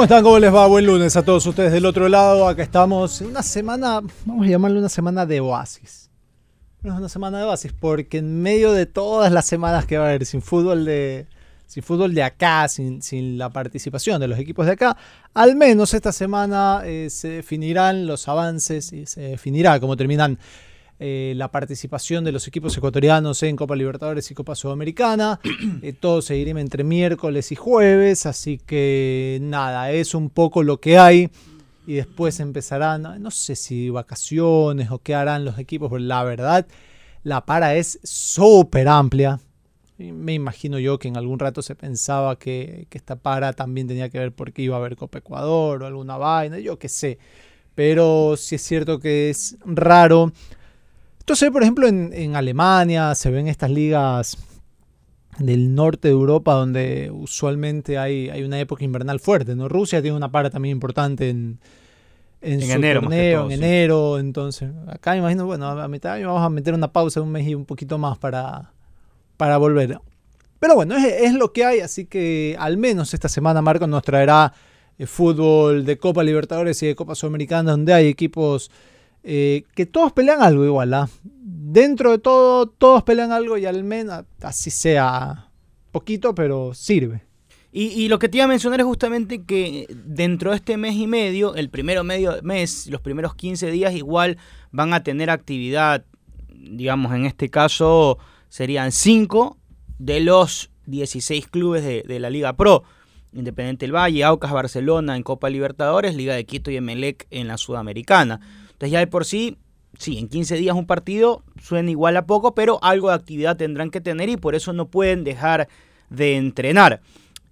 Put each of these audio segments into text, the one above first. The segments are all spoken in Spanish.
¿Cómo están? ¿Cómo les va? Buen lunes a todos ustedes del otro lado. Acá estamos en una semana, vamos a llamarle una semana de oasis. Es una semana de oasis porque en medio de todas las semanas que va a haber sin fútbol de, sin fútbol de acá, sin, sin la participación de los equipos de acá, al menos esta semana eh, se definirán los avances y se definirá cómo terminan eh, la participación de los equipos ecuatorianos en Copa Libertadores y Copa Sudamericana. Eh, todo seguirá entre miércoles y jueves, así que nada, es un poco lo que hay. Y después empezarán, no sé si vacaciones o qué harán los equipos, pero la verdad, la para es súper amplia. Me imagino yo que en algún rato se pensaba que, que esta para también tenía que ver porque iba a haber Copa Ecuador o alguna vaina, yo qué sé. Pero sí es cierto que es raro entonces, por ejemplo, en, en, Alemania se ven estas ligas del norte de Europa donde usualmente hay, hay una época invernal fuerte, ¿no? Rusia tiene una para también importante en, en, En su enero, más que torneo, todo, en sí. enero, entonces acá me imagino, bueno, a mitad de año vamos a meter una pausa de un mes y un poquito más para, para volver. Pero bueno, es, es lo que hay, así que al menos esta semana Marco nos traerá eh, fútbol de Copa Libertadores y de Copa Sudamericana donde hay equipos eh, que todos pelean algo igual, ¿ah? Dentro de todo, todos pelean algo y al menos así sea poquito, pero sirve. Y, lo que te iba a mencionar es justamente que dentro de este mes y medio, el primero medio mes, los primeros 15 días igual van a tener actividad, digamos en este caso serían 5 de los 16 clubes de, de la Liga Pro. Independiente del Valle, Aucas, Barcelona en Copa Libertadores, Liga de Quito y Emelec en la Sudamericana. Entonces ya de por sí, sí, en 15 días un partido suena igual a poco, pero algo de actividad tendrán que tener y por eso no pueden dejar de entrenar.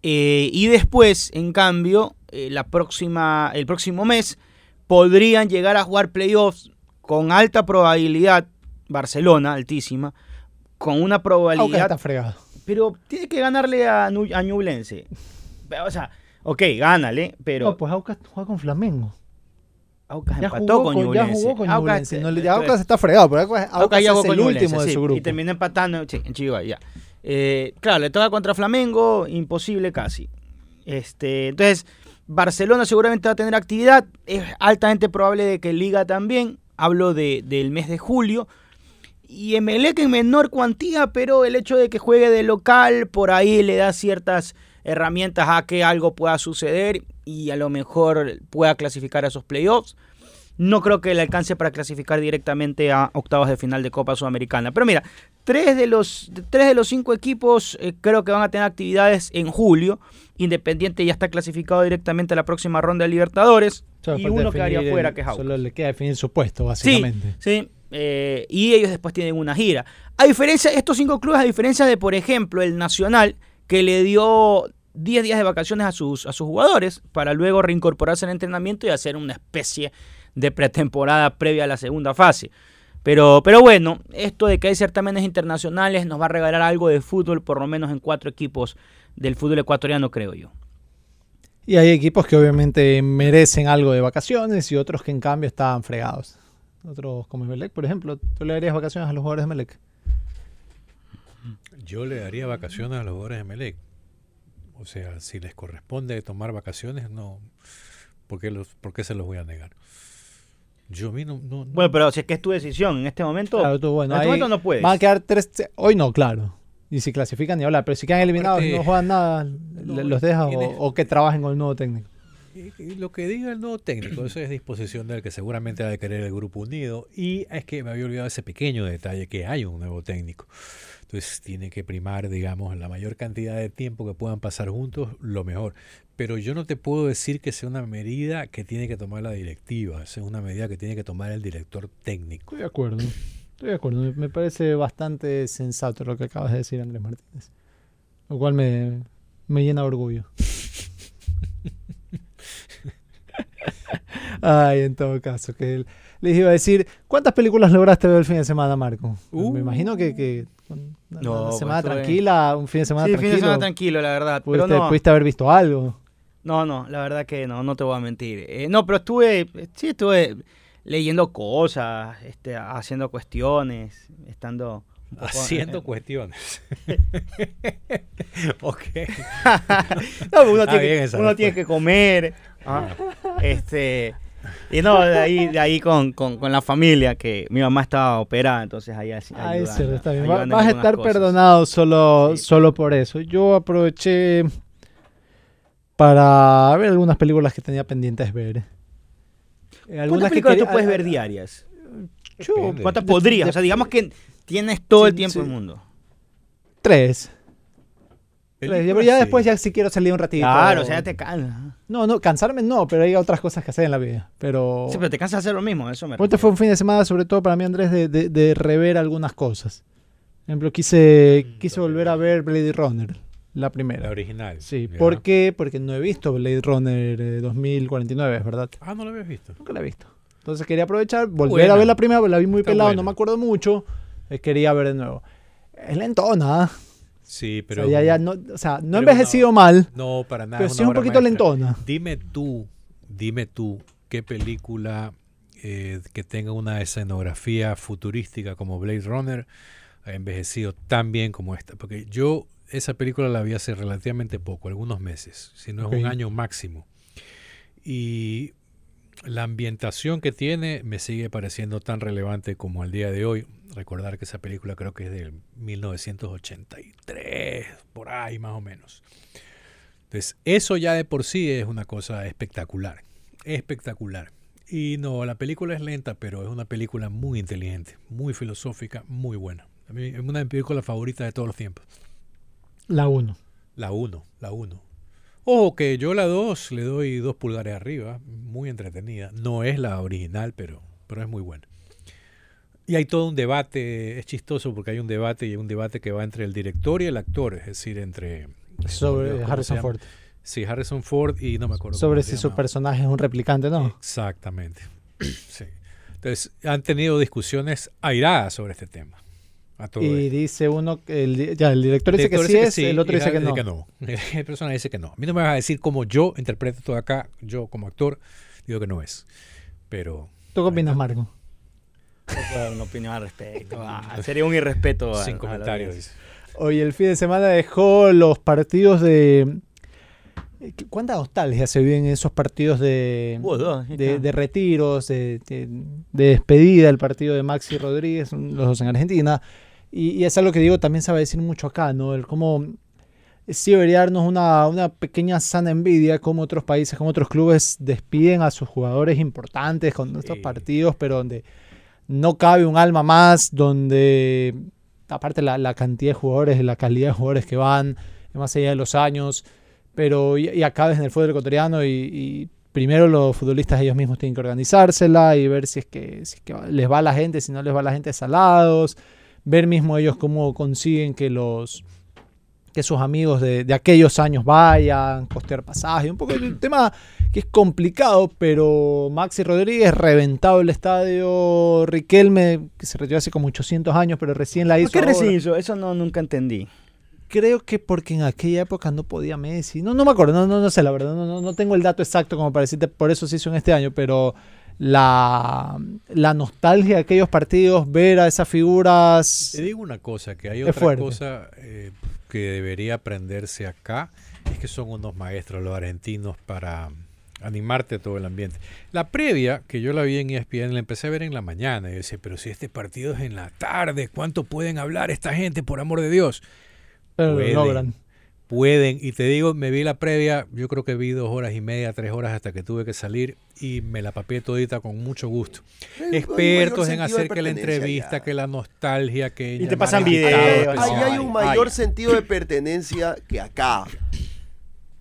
Eh, y después, en cambio, eh, la próxima, el próximo mes podrían llegar a jugar playoffs con alta probabilidad, Barcelona, altísima, con una Aucas probabilidad está fregado. pero tiene que ganarle a, a Ñublense. O sea, ok, gánale, pero No, pues Aucas juega con Flamengo. Aucas Ya empató jugó con, con, ya Ñublense. jugó con Aucas. No, eh, Aucas está fregado, pero Aucas, Aucas Aucas ya jugó es con el último de sí, su grupo. Y terminó empatando en Chivas, ya. Eh, claro, le toca contra Flamengo, imposible casi. Este, entonces, Barcelona seguramente va a tener actividad. Es altamente probable de que Liga también. Hablo de, del mes de julio. Y Emelec en menor cuantía, pero el hecho de que juegue de local por ahí le da ciertas herramientas a que algo pueda suceder y a lo mejor pueda clasificar a esos playoffs. No creo que le alcance para clasificar directamente a octavos de final de Copa Sudamericana. Pero mira, tres de los, tres de los cinco equipos eh, creo que van a tener actividades en julio. Independiente ya está clasificado directamente a la próxima ronda de Libertadores. Solo y uno quedaría fuera, que es. Solo le queda definir su puesto, Sí, básicamente. sí. eh, y ellos después tienen una gira. A diferencia, estos cinco clubes, a diferencia de, por ejemplo, el Nacional, que le dio 10 días de vacaciones a sus, a sus jugadores para luego reincorporarse al entrenamiento y hacer una especie de pretemporada previa a la segunda fase. Pero, pero bueno, esto de que hay certámenes internacionales nos va a regalar algo de fútbol, por lo menos en cuatro equipos del fútbol ecuatoriano, creo yo. Y hay equipos que obviamente merecen algo de vacaciones y otros que en cambio estaban fregados. Otros como Melec, por ejemplo, ¿tú le darías vacaciones a los jugadores de Melec? Yo le daría vacaciones a los jugadores de Melec. O sea, si les corresponde tomar vacaciones, no. ¿Por qué, los, por qué se los voy a negar? Yo a mí no. no- no- Bueno, pero si es que es tu decisión, en este momento, Claro, tú, bueno, en este momento no puedes. Van a quedar tres. Hoy no, claro. Y si clasifican ni hablar. Pero si quedan eliminados y no juegan nada, No, ¿los dejas o, o que trabajen con el nuevo técnico? Y, y lo que diga el nuevo técnico, eso es disposición del que seguramente ha de querer el grupo unido. Y es que me había olvidado ese pequeño detalle que hay un nuevo técnico. Entonces tiene que primar, digamos, la mayor cantidad de tiempo que puedan pasar juntos, lo mejor. Pero yo no te puedo decir que sea una medida que tiene que tomar la directiva, es una medida que tiene que tomar el director técnico. Estoy de acuerdo. Estoy de acuerdo. Me- Me parece bastante sensato lo que acabas de decir, Andrés Martínez. Lo cual me, me llena de orgullo. Ay, en todo caso, que el- les iba a decir, ¿cuántas películas lograste ver el fin de semana, Marco? Uh. me imagino que, que una, No, una pues, semana tranquila, un fin de semana sí, fin tranquilo, de semana tranquilo, la verdad. Pero pudiste, no, pudiste haber visto algo. no, no, la verdad que no, no te voy a mentir. Eh, no, pero estuve, sí, estuve leyendo cosas, este, haciendo cuestiones, estando... un poco- Haciendo eh, cuestiones. ok. No, uno, tiene, bien uno tiene que comer. ah, Este, y no, de ahí, de ahí con, con, con la familia, que mi mamá estaba operada, entonces ahí así. Ah, ayudando- cierto, está bien. Ayudando vas a algunas estar cosas. perdonado solo, Sí. solo por eso. Yo aproveché para ver algunas películas que tenía pendientes ver. Eh, ¿Cuántas que tú puedes ver diarias? ¿Cuántas podrías? O sea, digamos que tienes todo Sí, el tiempo sí. del mundo. Tres. Pero ya sí. después ya si quiero salir un ratito. Claro, o sea, ya te cansas. No, no, cansarme no, pero hay otras cosas que hacer en la vida. Pero... Sí, pero te cansas de hacer lo mismo, eso me Este fue un fin de semana, sobre todo para mí, Andrés, de, de- de rever algunas cosas. Por ejemplo, quise, quise volver a ver Blade Runner, la primera. La original. Sí. ¿por qué? Porque no he visto Blade Runner eh, 2049, es verdad. Ah, no lo habías visto. Nunca la he visto. Entonces quería aprovechar, volver Buena. a ver la primera, la vi muy Está pelado, buena. no me acuerdo mucho. eh, quería ver de nuevo. Es lentona. ¿ah? Sí, O pero. sea, ya, ya no, o sea, no ha envejecido no- mal, No, para nada. pero sí un poquito maestra. lentona. Dime tú, dime tú, qué película eh, que tenga una escenografía futurística como Blade Runner ha envejecido tan bien como esta. Porque yo esa película la vi hace relativamente poco, algunos meses, si no es un año máximo. Y la ambientación que tiene me sigue pareciendo tan relevante como al día de hoy. Recordar que esa película creo que es del 1983, por ahí más o menos. Entonces, eso ya de por sí es una cosa espectacular. Espectacular. Y no, la película es lenta, pero es una película muy inteligente, muy filosófica, muy buena. A mí es una de mis películas favoritas de todos los tiempos. La 1. La 1, la 1. Ojo que yo la 2 le doy dos pulgares arriba, muy entretenida. No es la original, pero, pero es muy buena. Y hay todo un debate, es chistoso porque hay un debate y un debate que va entre el director y el actor, es decir, entre... Sobre ¿cómo se Harrison? Ford. Sí, Harrison Ford y no me acuerdo. Sobre si su personaje es un replicante, ¿no? Exactamente. Sí. Entonces, han tenido discusiones airadas sobre este tema. A todo Y esto. dice uno, que el, ya, el director dice director que sí es, el otro dice que no. El personaje dice que no. A mí no me vas a decir cómo yo interpreto todo acá, yo como actor, digo que no es. Pero ¿Tú qué opinas, Marco? Una opinión al respecto. Ah, sería un irrespeto. a- sin a comentarios. Hoy el fin de semana dejó los partidos de... eh, ¿Cuánta nostalgia se vive en esos partidos de, de, retiros, de, de- de despedida, el partido de Maxi Rodríguez, los dos en Argentina? Y, y es algo que digo, también sabe decir mucho acá, ¿no? El cómo sí debería darnos una, una pequeña sana envidia como otros países, como otros clubes despiden a sus jugadores importantes con estos Sí. partidos, pero donde no cabe un alma más, donde aparte la, la cantidad de jugadores, la calidad de jugadores que van, más allá de los años, pero y, y acá en el fútbol ecuatoriano y, y primero los futbolistas ellos mismos tienen que organizársela y ver si es que, si es que les va a la gente, si no les va a la gente salados, ver mismo ellos cómo consiguen que los que sus amigos de, de aquellos años vayan, costear pasaje, un poco el tema que es complicado, pero Maxi Rodríguez reventado el estadio, Riquelme, que se retiró hace como 800 años, pero recién la hizo. ¿Por qué recién hizo? Eso no, nunca entendí. Creo que porque en aquella época no podía Messi. No, no me acuerdo, no, no, no sé la verdad, no, no, no tengo el dato exacto como para decirte, por eso se hizo en este año, pero la, la nostalgia de aquellos partidos, ver a esas figuras... Te digo una cosa, que hay otra fuerte. cosa eh, que debería aprenderse acá, es que son unos maestros los argentinos para animarte todo el ambiente. La previa, que yo la vi en ESPN, la empecé a ver en la mañana y decía, pero si este partido es en la tarde, ¿cuánto pueden hablar esta gente, por amor de Dios? pero lo pueden. logran. pueden. Y te digo, me vi la previa, yo creo que vi dos horas y media, tres horas hasta que tuve que salir y me la papié todita con mucho gusto. Expertos en hacer que la entrevista, ya. que la nostalgia, que... Y te pasan videos, Ahí hay un Ay, mayor ay. sentido de pertenencia que acá.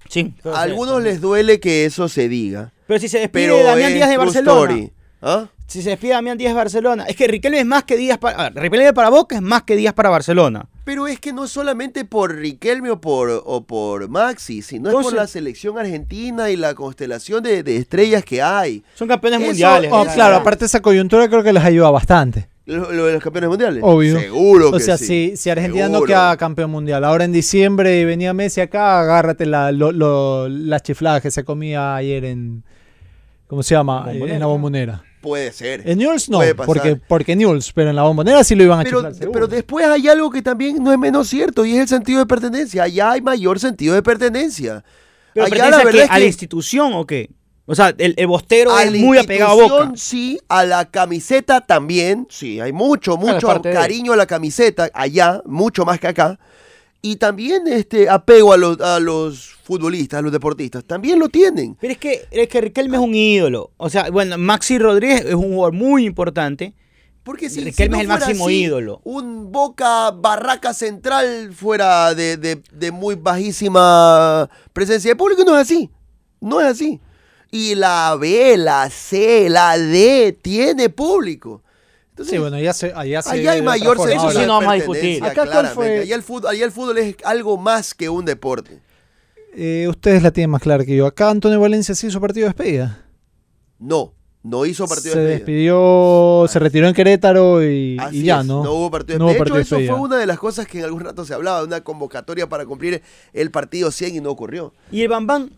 Sí. A algunos les duele que eso se diga. Pero si se despide Pero Damián es Díaz de Barcelona. ¿Ah? Si se despide Damián Díaz de Barcelona. Es que Riquelme es más que Díaz para. a ver, Riquelme para Boca es más que Díaz para Barcelona. Pero es que no es solamente por Riquelme o por, o por Maxi, sino es Entonces- por la selección argentina y la constelación de, de estrellas que hay. Son campeones Eso- mundiales. Oh, claro, aparte esa coyuntura creo que les ayuda bastante. Lo, lo de los campeones mundiales. Obvio. Seguro que O sea, sí. si, si Argentina no queda campeón mundial, ahora en diciembre venía Messi acá, agárrate la, lo- lo- las chifladas que se comía ayer en. ¿Cómo se llama? Bombonera, en la bombonera. Puede ser. En Newell's no, Puede pasar. porque, porque Newell's, pero en la bombonera sí lo iban a Pero, chiflar. seguro. pero después hay algo que también no es menos cierto y es el sentido de pertenencia. Allá hay mayor sentido de pertenencia. Pero Allá la a, qué? verdad ¿A la institución o qué? O sea, el, el bostero a es la muy apegado a Boca. Sí, a la camiseta también. Sí, hay mucho, mucho de- cariño a la camiseta allá, mucho más que acá. Y también este apego a los, a los futbolistas, a los deportistas. También lo tienen. Pero es que, es que Riquelme es un ídolo. O sea, bueno, Maxi Rodríguez es un jugador muy importante. Porque si, Riquelme si es no el fuera máximo así, ídolo. Un Boca Barraca Central fuera de, de- de muy bajísima presencia de público, no es así. No es así. Y la B, la C, la D tiene público. Entonces, Sí, bueno, allá se, allá se hay mayor sentido Eso sí no vamos a discutir. Acá, ¿cuál claramente. fue? Allá el, fútbol, allá el fútbol es algo más que un deporte. Eh, ustedes la tienen más clara que yo. Acá Antonio Valencia sí hizo partido de despedida. No, no hizo partido se de despedida. despidió, se retiró en Querétaro y, ya, es, ¿no? No hubo partido de No despedida. de de hecho, eso despedida. fue una de las cosas que en algún rato se hablaba, de una convocatoria para cumplir el partido 100 y no ocurrió. Y el Bambán,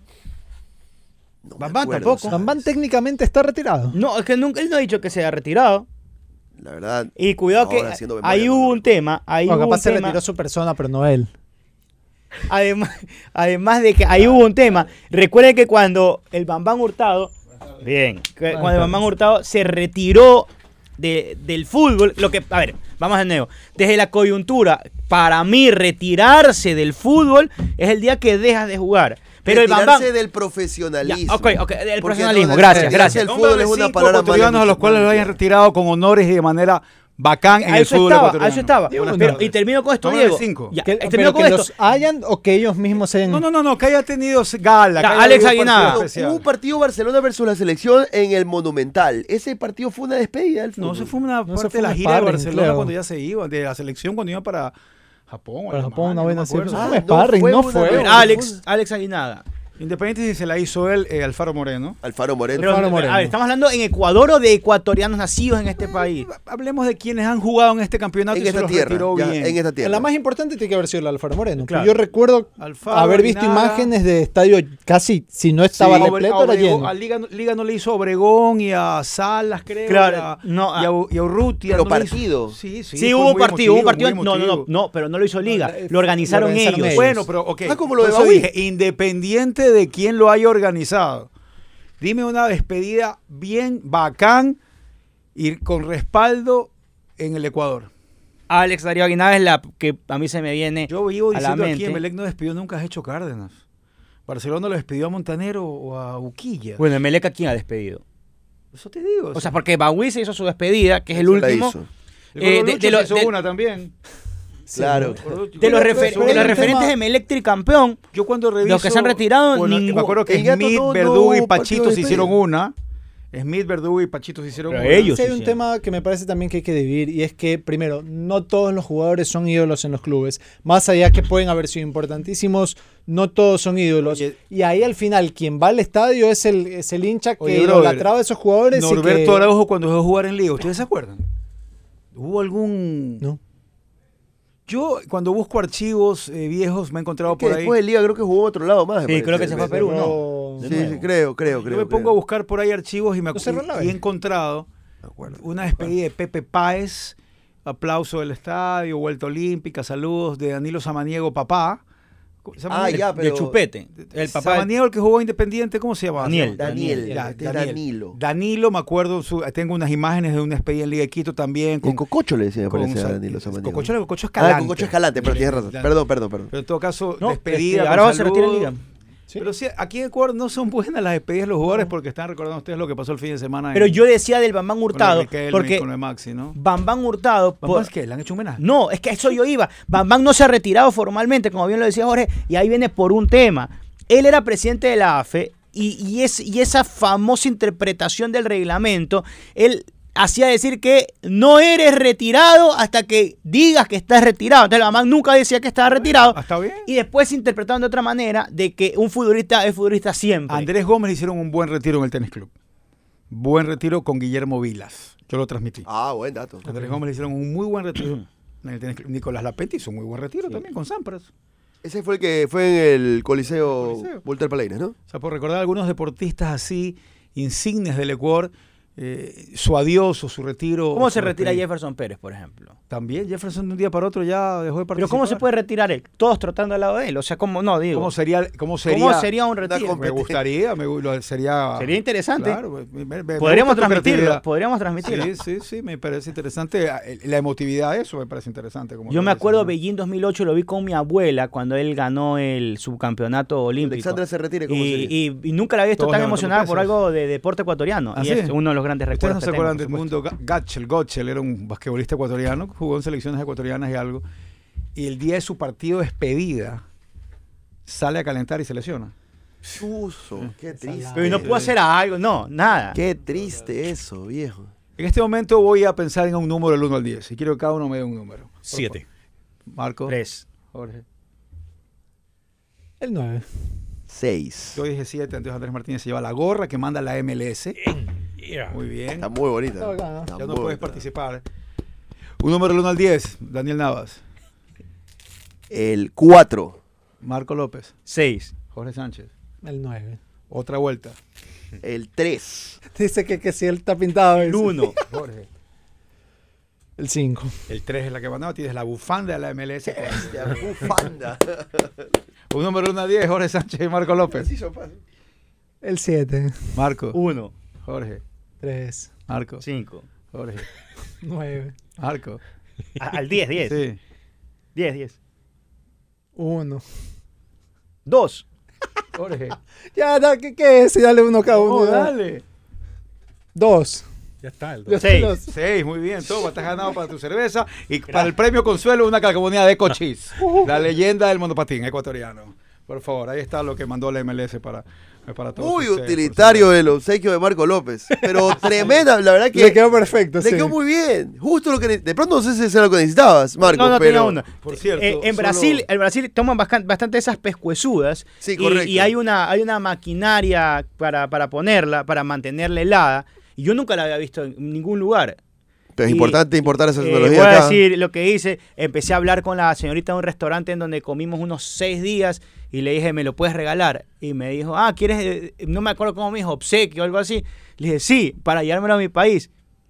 No Bambán acuerdo, tampoco. ¿sabes? Bambán técnicamente está retirado. no, es que nunca, él no ha dicho que se haya retirado. La verdad. Y cuidado ahora que memoria, ahí hubo un tema, ahí Bueno, hubo capaz un se tema, retiró su persona, pero no él. además, además de que ahí hubo un tema. Recuerden que cuando el Bambán Hurtado, bien, que cuando el Bambán Hurtado se retiró de- del fútbol, lo que, a ver, vamos de nuevo, desde la coyuntura, para mí retirarse del fútbol es el día que dejas de jugar. Pero el Bambán... del profesionalismo. Ya, ok, ok, Porque profesionalismo, no, gracias, gracias. del fútbol es una palabra ecuatorianos a los cuales lo hayan retirado con honores y de manera bacán en A el eso fútbol estaba, a eso estaba. Pero- no. y termino con esto, Diego. cinco. Ya, Que- termino pero con que esto. los hayan o que ellos mismos se No, no, no, no, que haya tenido gala. Ya, que Alex Aguinaga. Hubo un partido Barcelona versus la selección en el Monumental. Ese partido fue una despedida del fútbol. No, se fue una No, se parte fue de la gira de Barcelona creo. cuando ya se iba, de la selección cuando iba para Japón. o Para Japón, una no acuerdo. selección. Ah, Un sparring, fue no fue. No, Alex, Alex Aguinaga. Independiente si se la hizo él, eh, Alfaro Moreno. Alfaro Moreno. Pero, Alfaro Moreno. a ver, estamos hablando en Ecuador o de ecuatorianos nacidos en este país. Hablemos de quienes han jugado en este campeonato en y se esta los tierra. retiró ya, bien. en esta tierra. La más importante tiene que haber sido la Alfaro Moreno. Claro. Yo recuerdo Alfaro, haber visto imágenes de estadio casi, si no estaba Sí, repleto, a era Obregón- lleno. A Liga, Liga no le hizo a Obregón y a Salas, creo. Claro, y a, no, y a, y a Urrutia. Pero no partido. Sí, sí. Sí, hubo un partido, hubo partido. No, no, no, no, pero no lo hizo Liga. Eh, Lo organizaron lo organizaron ellos. ellos. Bueno, pero ok. Ah, como lo dije, independiente de quién lo haya organizado, dime una despedida bien bacán y con respaldo en el Ecuador. Alex Darío Aguinaga es la que a mí se me viene Yo vivo a la diciendo aquí. Emelec no despidió nunca a Hecho Cárdenas. Barcelona lo despidió a Montanero o a Uquilla. Bueno, Emelec a quién ha despedido. eso te digo. O sea, porque Baúl se hizo su despedida, que es el último. hizo. el eh, de- de lo- se hizo de- una también. Claro. De los, refer- de los referentes de Emelec tricampeón, Yo cuando reviso... Los que se han retirado, bueno, ninguno. Me acuerdo que Smith, no- no Verdugo y Pachito se hicieron una. Smith, Verdugo y Pachito se hicieron Pero una. ellos Sí, hay un sí. tema que me parece también que hay que dividir y es que, primero, no todos los jugadores son ídolos en los clubes. Más allá que pueden haber sido importantísimos, no todos son ídolos. Oye. y ahí al final, quien va al estadio es el, es el hincha que Oye, idolatraba a esos jugadores. y Norberto que- Araujo cuando dejó de jugar en Liga, ¿ustedes se acuerdan? ¿Hubo algún...? No. Yo cuando busco archivos eh, viejos me he encontrado Que por ahí... después de Liga creo que jugó otro lado más. Sí, creo parece. que se fue a Perú, ¿no? Sí, sí, creo, creo, Yo creo. me pongo creo. a buscar por ahí archivos y, me, ¿No cerró la y he vez? encontrado una despedida de Pepe Páez, aplauso del estadio, vuelta olímpica, saludos de Danilo Samaniego, papá, Ah, ya, de Chupete. El papá. Samaniego, el que jugó Independiente, ¿cómo se llama? Daniel. Daniel, Ya, este es Danilo. Danilo, me acuerdo, su- tengo unas imágenes de una despedida en Liga de Quito también. Con Cococho le decía, con parece, a Danilo Samaniego. Cococho, Cococho Escalante. Ah, Cococho Escalante, pero tienes razón. Perdón, perdón, perdón. Pero en todo caso, No, despedida. este, ahora se retira en saludo. Pero sí, aquí en Ecuador no son buenas las despedidas de los jugadores porque están recordando ustedes lo que pasó el fin de semana. Pero en- yo decía del Bambán con Hurtado, y porque con. Bambán Hurtado. Vamos, por- es que le han hecho un homenaje. No, es que eso yo iba. Bambán no se ha retirado formalmente, como bien lo decía Jorge, y ahí viene por un tema. Él era presidente de la AFE y, y, es, y esa famosa interpretación del reglamento, él hacía decir que no eres retirado hasta que digas que estás retirado. Entonces Bambán nunca decía que estaba retirado. Ah, Está bien. Y después se interpretaron de otra manera de que un futbolista es futbolista siempre. Andrés Gómez le hicieron un buen retiro en el tenis club. Buen retiro con Guillermo Vilas. Yo lo transmití. Ah, buen dato. Andrés Gómez le hicieron un muy buen retiro en el tenis club. Nicolás Lapenti hizo un muy buen retiro también con Sampras. Ese fue el que fue en el Coliseo, Coliseo. Walter Palaines, ¿no? O sea, por recordar algunos deportistas así, insignes del Ecuador, eh, su adiós o su retiro. ¿Cómo se retira. Jefferson Pérez, por ejemplo? También Jefferson de un día para otro ya dejó de participar. Pero ¿cómo se puede retirar él? Todos trotando al lado de él. O sea, ¿cómo no? Digo. ¿Cómo sería? ¿Cómo sería? ¿Cómo sería un retiro? Me gustaría, me, lo- sería... Sería interesante. Claro, me- me- me Podríamos transmitirlo. Podríamos transmitirlo. Sí, sí, sí, me parece interesante. La emotividad de eso me parece interesante. como Yo me acuerdo. Beijing 2008, lo vi con mi abuela cuando él ganó el subcampeonato olímpico. Alexandra se retire, ¿cómo y, sería? y- y nunca la había visto Todos tan emocionada por algo de deporte ecuatoriano. ¿Ah, y sí? es uno de los grandes Ustedes recuerdos. no se acuerdan del mundo. Ga- Gatchel, Gotchel era un basquetbolista ecuatoriano, jugó en selecciones ecuatorianas y algo. Y el día de su partido de despedida, sale a calentar y se lesiona. Chuzo, qué triste. Pero y no puedo hacer algo, no, nada. Qué triste eso, viejo. En este momento voy a pensar en un número del 1 al 10. Y quiero que cada uno me dé un número. Por Siete. favor. Marco. Tres. Jorge. El 9. Seis. Yo dije 7, entonces Andrés Martínez se lleva la gorra que manda la MLS. Muy bien. Está muy bonita. Está bacana. Está Ya no puedes bonita. participar. Un número del 1 al 10. Daniel Navas. El cuatro. Marco López. Seis. Jorge Sánchez. El 9. Otra vuelta. El tres. Dice que, que si él está pintado. El uno. Jorge. El 5. El 3 es la que mandaba. Tienes la bufanda de la MLS. Bufanda. Un número del 1 al 10. Jorge Sánchez y Marco López. El 7. Marco. Uno. Jorge. 3. Marco. Cinco. Jorge. 9. Marco. A- al diez, diez. Sí. Diez, diez. 1. Dos. Jorge. Ya, da, ¿qué, ¿qué es? Dale uno cada uno. Oh, ya. dale. 2. Ya está el Ya dos. Seis. los- Seis, muy bien. Toma, estás ganado para tu cerveza. Y para el premio consuelo, una calcomanía de Cochis. La leyenda del monopatín ecuatoriano. Por favor, ahí está lo que mandó la MLS para, para todos. Muy ustedes, utilitario el obsequio de Marco López. Pero tremenda, la verdad que. Le quedó perfecto, Le sí. quedó muy bien. Justo lo que. De pronto no sé si eso era lo que necesitabas, Marco. No, no pero. Por cierto, Eh, en solo- Brasil, el Brasil toman bastante esas pescuezudas. Sí, y- correcto. Y, hay una, hay una maquinaria para, para ponerla, para mantenerla helada. Y yo nunca la había visto en ningún lugar. Pero es Y, importante importar esa Eh, tecnología voy a acá. decir lo que hice. Empecé a hablar con la señorita de un restaurante en donde comimos unos seis días y le dije, ¿me lo puedes regalar? Y me dijo, ah, ¿quieres? eh, No me acuerdo cómo me dijo, obsequio o algo así. Le dije, sí, para llevármelo a mi país.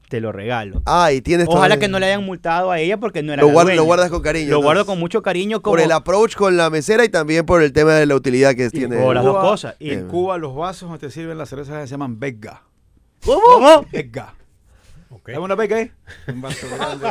Te lo regalo. Ah, y tienes Ojalá que no le hayan multado a ella porque no era Lo, la guard- dueña. lo guardas con cariño. Lo guardo con mucho cariño como Por el approach con la mesera y también por el tema de la utilidad que tiene. por las dos cosas. Y- En Cuba, los vasos donde te sirven las cervezas se llaman Vega. ¿Cómo? Vega. Ok. ¿Dame una Vega ahí? Un vaso grande.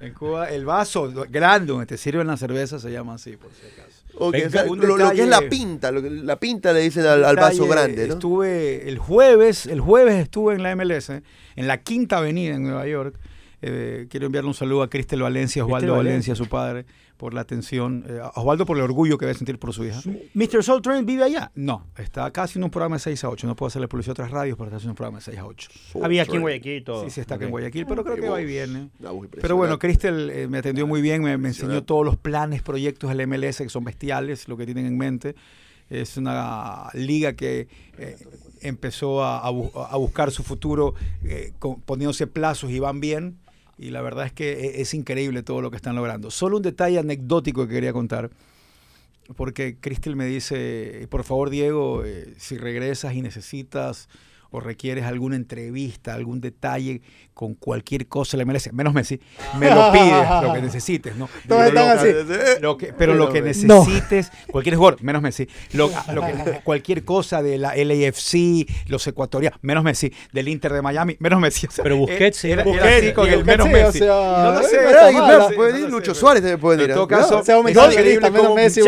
en Cuba, el vaso grande donde te sirven las cervezas se llama así, por si acaso. Ok, Venga, o sea, un lo, lo que es la pinta, lo que- la pinta le dicen al, al vaso grande, ¿no? Estuve el jueves, el jueves estuve en la MLS, en la Quinta Avenida en Nueva York. Eh, quiero enviarle un saludo a Cristel Valencia, Osvaldo Valencia. Valencia, su padre, por la atención. eh, a Osvaldo por el orgullo que debe sentir por su hija. Mr. Soul Train vive allá. No, está acá haciendo un programa de 6 a 8. No puedo hacerle publicidad a otras radios, pero está haciendo un programa de 6 a 8. Había aquí en Guayaquil y todo. Sí, sí, está acá en. Guayaquil, pero creo Qué que va y viene. Pero bueno. Cristel eh, me atendió muy bien, me, me enseñó todos los planes, proyectos del MLS que son bestiales, lo que tienen en mente. Es una liga que eh, empezó a, a bu- a buscar su futuro eh, con- poniéndose plazos y van bien. Y la verdad es que e- es increíble todo lo que están logrando. Solo un detalle anecdótico que quería contar porque Cristel me dice, por favor Diego, eh, si regresas y necesitas o requieres alguna entrevista, algún detalle con cualquier cosa de la MLS, menos Messi, me lo pides, lo que necesites, ¿no? Todos Pero están lo, así. lo que, pero lo que No. necesites, cualquier jugador, menos Messi, lo, lo que- cualquier cosa de la LAFC, los ecuatorianos, menos Messi, del Inter de Miami, menos Messi. o sea, Pero Busquets, era, sí, era Busquets, así con el menos sí, o Messi. sea, no lo eh, sé, pero puede no ir Lucho Suárez también puede En ir, todo cuidado. caso, Si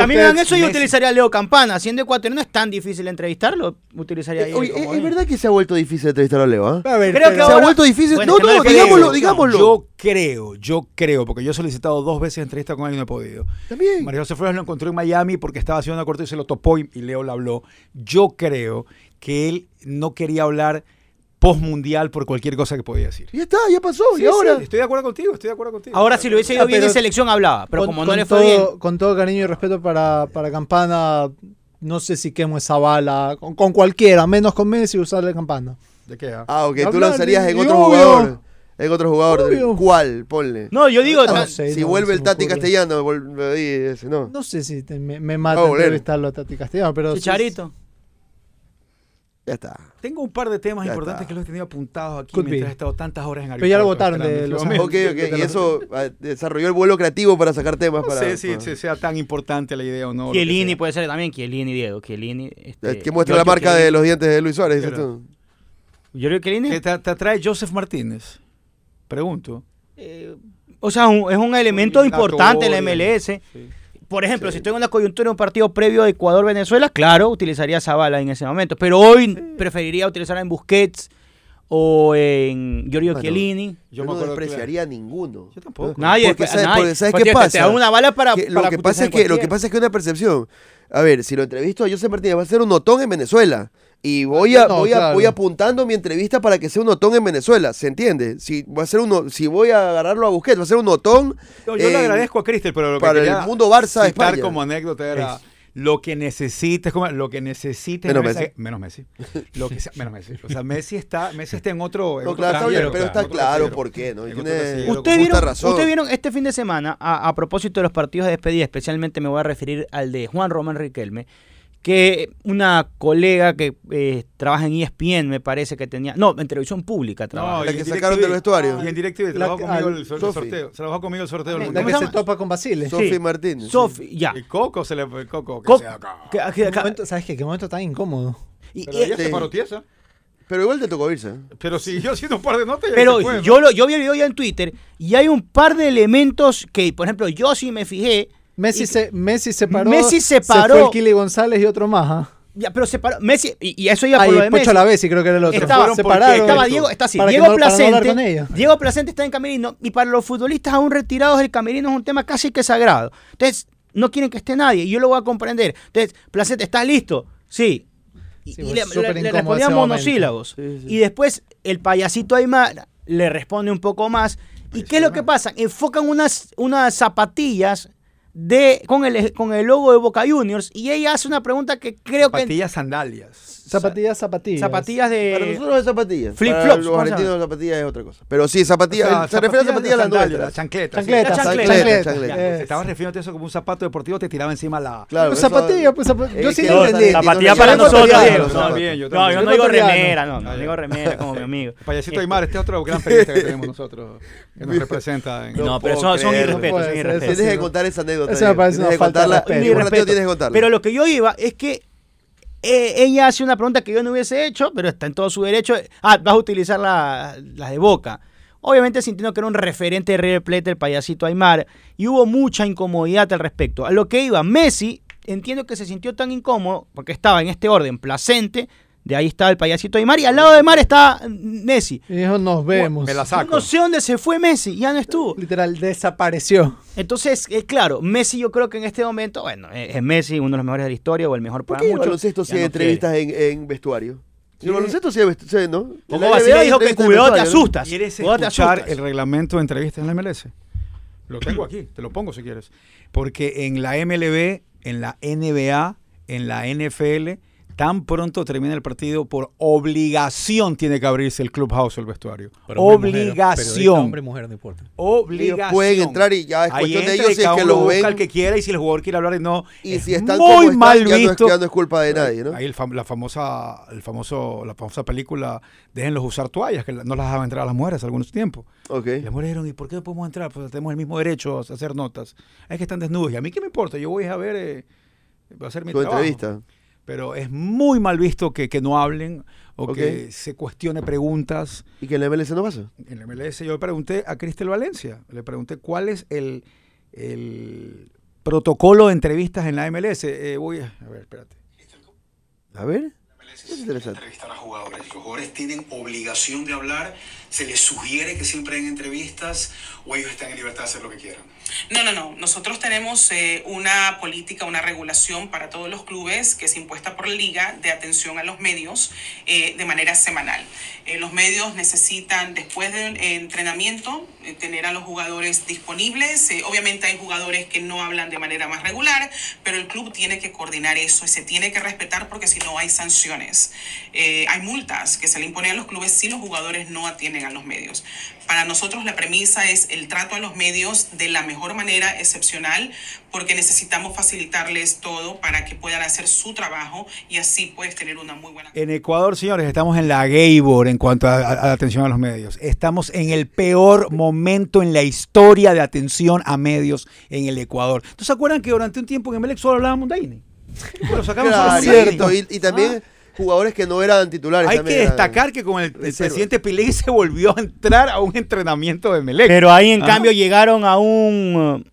a mí me dan eso, yo utilizaría a Leo Campana. Siendo ecuatoriano es tan difícil entrevistarlo, utilizaría a Eh, él ¿es, verdad que se ha vuelto difícil entrevistar a Leo. A ver, Creo que pero- Se ha vuelto difícil. Bueno, no, que no no, digámoslo, digámoslo. Yo creo, yo creo, porque yo he solicitado dos veces entrevista con él y no he podido. También. María José Flores lo encontró en Miami porque estaba haciendo una corte y se lo topó y, y Leo le habló. Yo creo que él no quería hablar post-mundial por cualquier cosa que podía decir. Ya está, ya pasó. Sí, y ahora. sí, estoy de acuerdo contigo, estoy de acuerdo contigo. Ahora, si lo hubiese ido Ah, bien pero- en selección, hablaba. Pero con- como no con le fue todo- bien. Con todo cariño y respeto para, para Campana, no sé si quemo esa bala con, con cualquiera, menos con Messi usarle Campana. ¿De qué? ah? Ah, ok, tú Hablar, lanzarías en otro obvio. jugador. En otro jugador. Obvio. ¿Cuál? Ponle. No, yo digo. No sé. si no, vuelve el Tati ocurre. Castellano, vuelve ahí ese, no. No sé si te- me, me mata Va a volver. entrevistarlo a Tati Castellano, pero... sí- Chicharito. Ya está. Tengo un par de temas Ya importantes está. que los he tenido apuntados aquí Could mientras be. he estado tantas horas en Pero ya lo votaron de Los. Ok, ok. Y eso ah, desarrolló el vuelo creativo para sacar temas. No para, sé si, para- si sea tan importante la idea o no. Chiellini puede ser también. Chiellini, Diego. Chiellini. Este, que muestra la marca de los dientes de Luis Suárez. dices tú. Giorgio Chiellini. ¿Qué te, te atrae Joseph Martínez? Pregunto. Eh, o sea, un- es un elemento importante en la MLS. sí. Por ejemplo, si estoy en una coyuntura de un partido previo de Ecuador-Venezuela, claro, utilizaría esa bala en ese momento. Pero hoy preferiría utilizarla en Busquets o en Giorgio Bueno, Chiellini. Yo no despreciaría a ninguno. Yo tampoco. Nadie, Porque, ¿sabes- nadie. porque ¿sabes qué que Te pasa? da una bala para. Que lo, para que pasa utilizar es que, lo que pasa es que una percepción. A ver, si lo entrevisto a José Martínez, va a ser un notón en Venezuela. Y voy a, No, voy, a claro. voy apuntando mi entrevista para que sea un notón en Venezuela, ¿se entiende? Si va a ser uno, si voy a agarrarlo a Busquets, va a ser un notón. Yo, le en- agradezco a Cristel, pero lo que para el mundo Barça de citar España. como anécdota era lo que necesites, como, lo que necesites Menos esa- Messi. menos Messi. Lo que sea- menos Messi. O sea, Messi está, Messi está en otro. en No, otro claro, está bien, casillero, pero está claro por qué, ¿no? En Tiene- otro casillero. Con ¿Ustedes justa vieron, razón. ustedes vieron este fin de semana, a, a propósito de los partidos de despedida, especialmente me voy a referir al de Juan Román Riquelme, que una colega que eh, trabaja en ESPN, me parece que tenía, no, en televisión pública trabaja. No, La que sacaron del vestuario. Y en DirecTV La- trabajó conmigo al- el, sor- el Sofi. sorteo. Trabajó conmigo el sorteo. del ¿Cómo La que se topa con Basile. Sofi Sí. Martínez. sí. Sofi, ya. Y Coco se le Coco. Que Co- sea acá. que- que- Qué que- momento- ¿Sabes qué? Qué momento tan incómodo. y- Pero y- ella se paró tiesa. Pero igual te tocó irse. ¿eh? Pero siguió haciendo un par de notas. Pero yo, lo, yo vi el video ya en Twitter y hay un par de elementos que, por ejemplo, yo sí me fijé. Messi Y- se, Messi se paró. Messi se fue paró. el Kili González y otro más. ¿ah? Ya, pero se paró. Messi, y, y eso iba por y lo de Messi. Pocho Lavesi creo que era el otro. Estaba- se ¿por qué? pararon. Estaba Diego, está así, Diego no- no Placente. Diego Placente está en camerino y para los futbolistas aún retirados del camerino es un tema casi que sagrado. Entonces, no quieren que esté nadie y yo lo voy a comprender. Entonces, Placente, ¿estás listo? Sí. Y, Sí, y fue le, momento. monosílabos. Sí, sí. Y después el payasito Aymar le responde un poco más. ¿Y qué es lo que pasa? Enfocan unas, unas zapatillas de, con, el, con el logo de Boca Juniors y ella hace una pregunta que creo que... Zapatillas sandalias. Zapatillas, zapatillas. Zapatillas Para de... nosotros es zapatillas. Flip-flops, Para los ¿cómo se argentinos zapatillas es otra cosa. Pero sí, zapatillas. O sea, se refiere a zapatillas zapatillas las las chancletas. Chancletas, La chancleta. chancletas. Eh, estabas refiriendo a eso como un zapato deportivo, te tiraba encima la. Claro, Pues zapatillas, pues zap- yo sí lo entendí. zapatillas Zapatilla para nosotros, Diego. No, yo No, digo remera, no, no digo remera como mi amigo. Payasito Aymar, este es otro gran periodista que tenemos nosotros, que nos representa. En... No, pero son, irrespetos. Tienes que contar esa anécdota. De tienes que contarla. Pero lo que yo iba es que eh, ella hace una pregunta que yo no hubiese hecho, pero está en todo su derecho. Ah, vas a utilizar la- las de Boca. Obviamente sintiendo que era un referente de River Plate el payasito Aymar y hubo mucha incomodidad al respecto. A lo que iba, Messi, entiendo que se sintió tan incómodo porque estaba en este orden, placente, de ahí estaba el payasito Aymar y al lado de Aymar está Messi. Y dijo, nos vemos. Me la Yo saco. no sé dónde se fue Messi, ya no estuvo. Literal, desapareció. Entonces, eh, claro, Messi yo creo que en este momento, bueno, es es Messi, uno de los mejores de la historia o el mejor ¿Por para qué el muchos. baloncesto sí hay no entrevistas en, en vestuario? El baloncesto sí vestuario, ¿no? Como la Basile dijo que cuidado te asustas. ¿Quieres escuchar asustas. el reglamento de entrevistas en la MLS? Lo tengo aquí, te lo pongo si quieres. Porque en la MLB, en la NBA, en la NFL, tan pronto termina el partido, por obligación tiene que abrirse el clubhouse o el vestuario. Pero obligación. hombre, mujer, no importa. Obligación. Ellos pueden entrar y ya es Ahí cuestión de ellos y si es que lo ven. el que quiera y si el jugador quiere hablar y no. Y es si están muy como están, mal ya no, es, visto. ya no es culpa de nadie, ¿no? Ahí el fam- la famosa, el famoso, la famosa película Déjenlos usar toallas, que no las dejaban entrar a las mujeres algunos tiempos. Ok. Y las mujeres dijeron, ¿y por qué no podemos entrar? Pues tenemos el mismo derecho a hacer notas. Es que están desnudos. Y a mí qué me importa, yo voy a ver, eh, voy a hacer mi Tu trabajo. entrevista. Pero es muy mal visto que, que no hablen o que se cuestione preguntas. ¿Y que en la MLS no pasa? En el MLS yo le pregunté a Cristel Valencia, le pregunté cuál es el, el protocolo de entrevistas en la MLS. Eh, voy a, a ver, espérate. A ver. Es interesante. entrevistar a jugadores. Los jugadores tienen obligación de hablar, se les sugiere que siempre den entrevistas o ellos están en libertad de hacer lo que quieran. No, no, no. Nosotros tenemos eh, una política, una regulación para todos los clubes que es impuesta por la liga de atención a los medios eh, de manera semanal. Eh, los medios necesitan, después del entrenamiento, tener a los jugadores disponibles. Obviamente hay jugadores que no hablan de manera más regular, pero el club tiene que coordinar eso y se tiene que respetar porque si no hay sanciones. Hay multas que se le imponen a los clubes si los jugadores no atienden a los medios. Para nosotros la premisa es el trato a los medios de la mejor manera, excepcional, porque necesitamos facilitarles todo para que puedan hacer su trabajo y así puedes tener una muy buena... En Ecuador, señores, estamos en la Gaybor en cuanto a, a- a la atención a los medios. Estamos en el peor momento en la historia de atención a medios en el Ecuador. ¿Tú se acuerdan que durante un tiempo en Emelec solo hablábamos de Dainey? Pero sacamos Claro, cierto. Y, y también jugadores que no eran titulares. Hay que eran destacar que con el, el presidente Pilegui se volvió a entrar a un entrenamiento de Melec. Pero ahí en Ajá. cambio llegaron a un uh,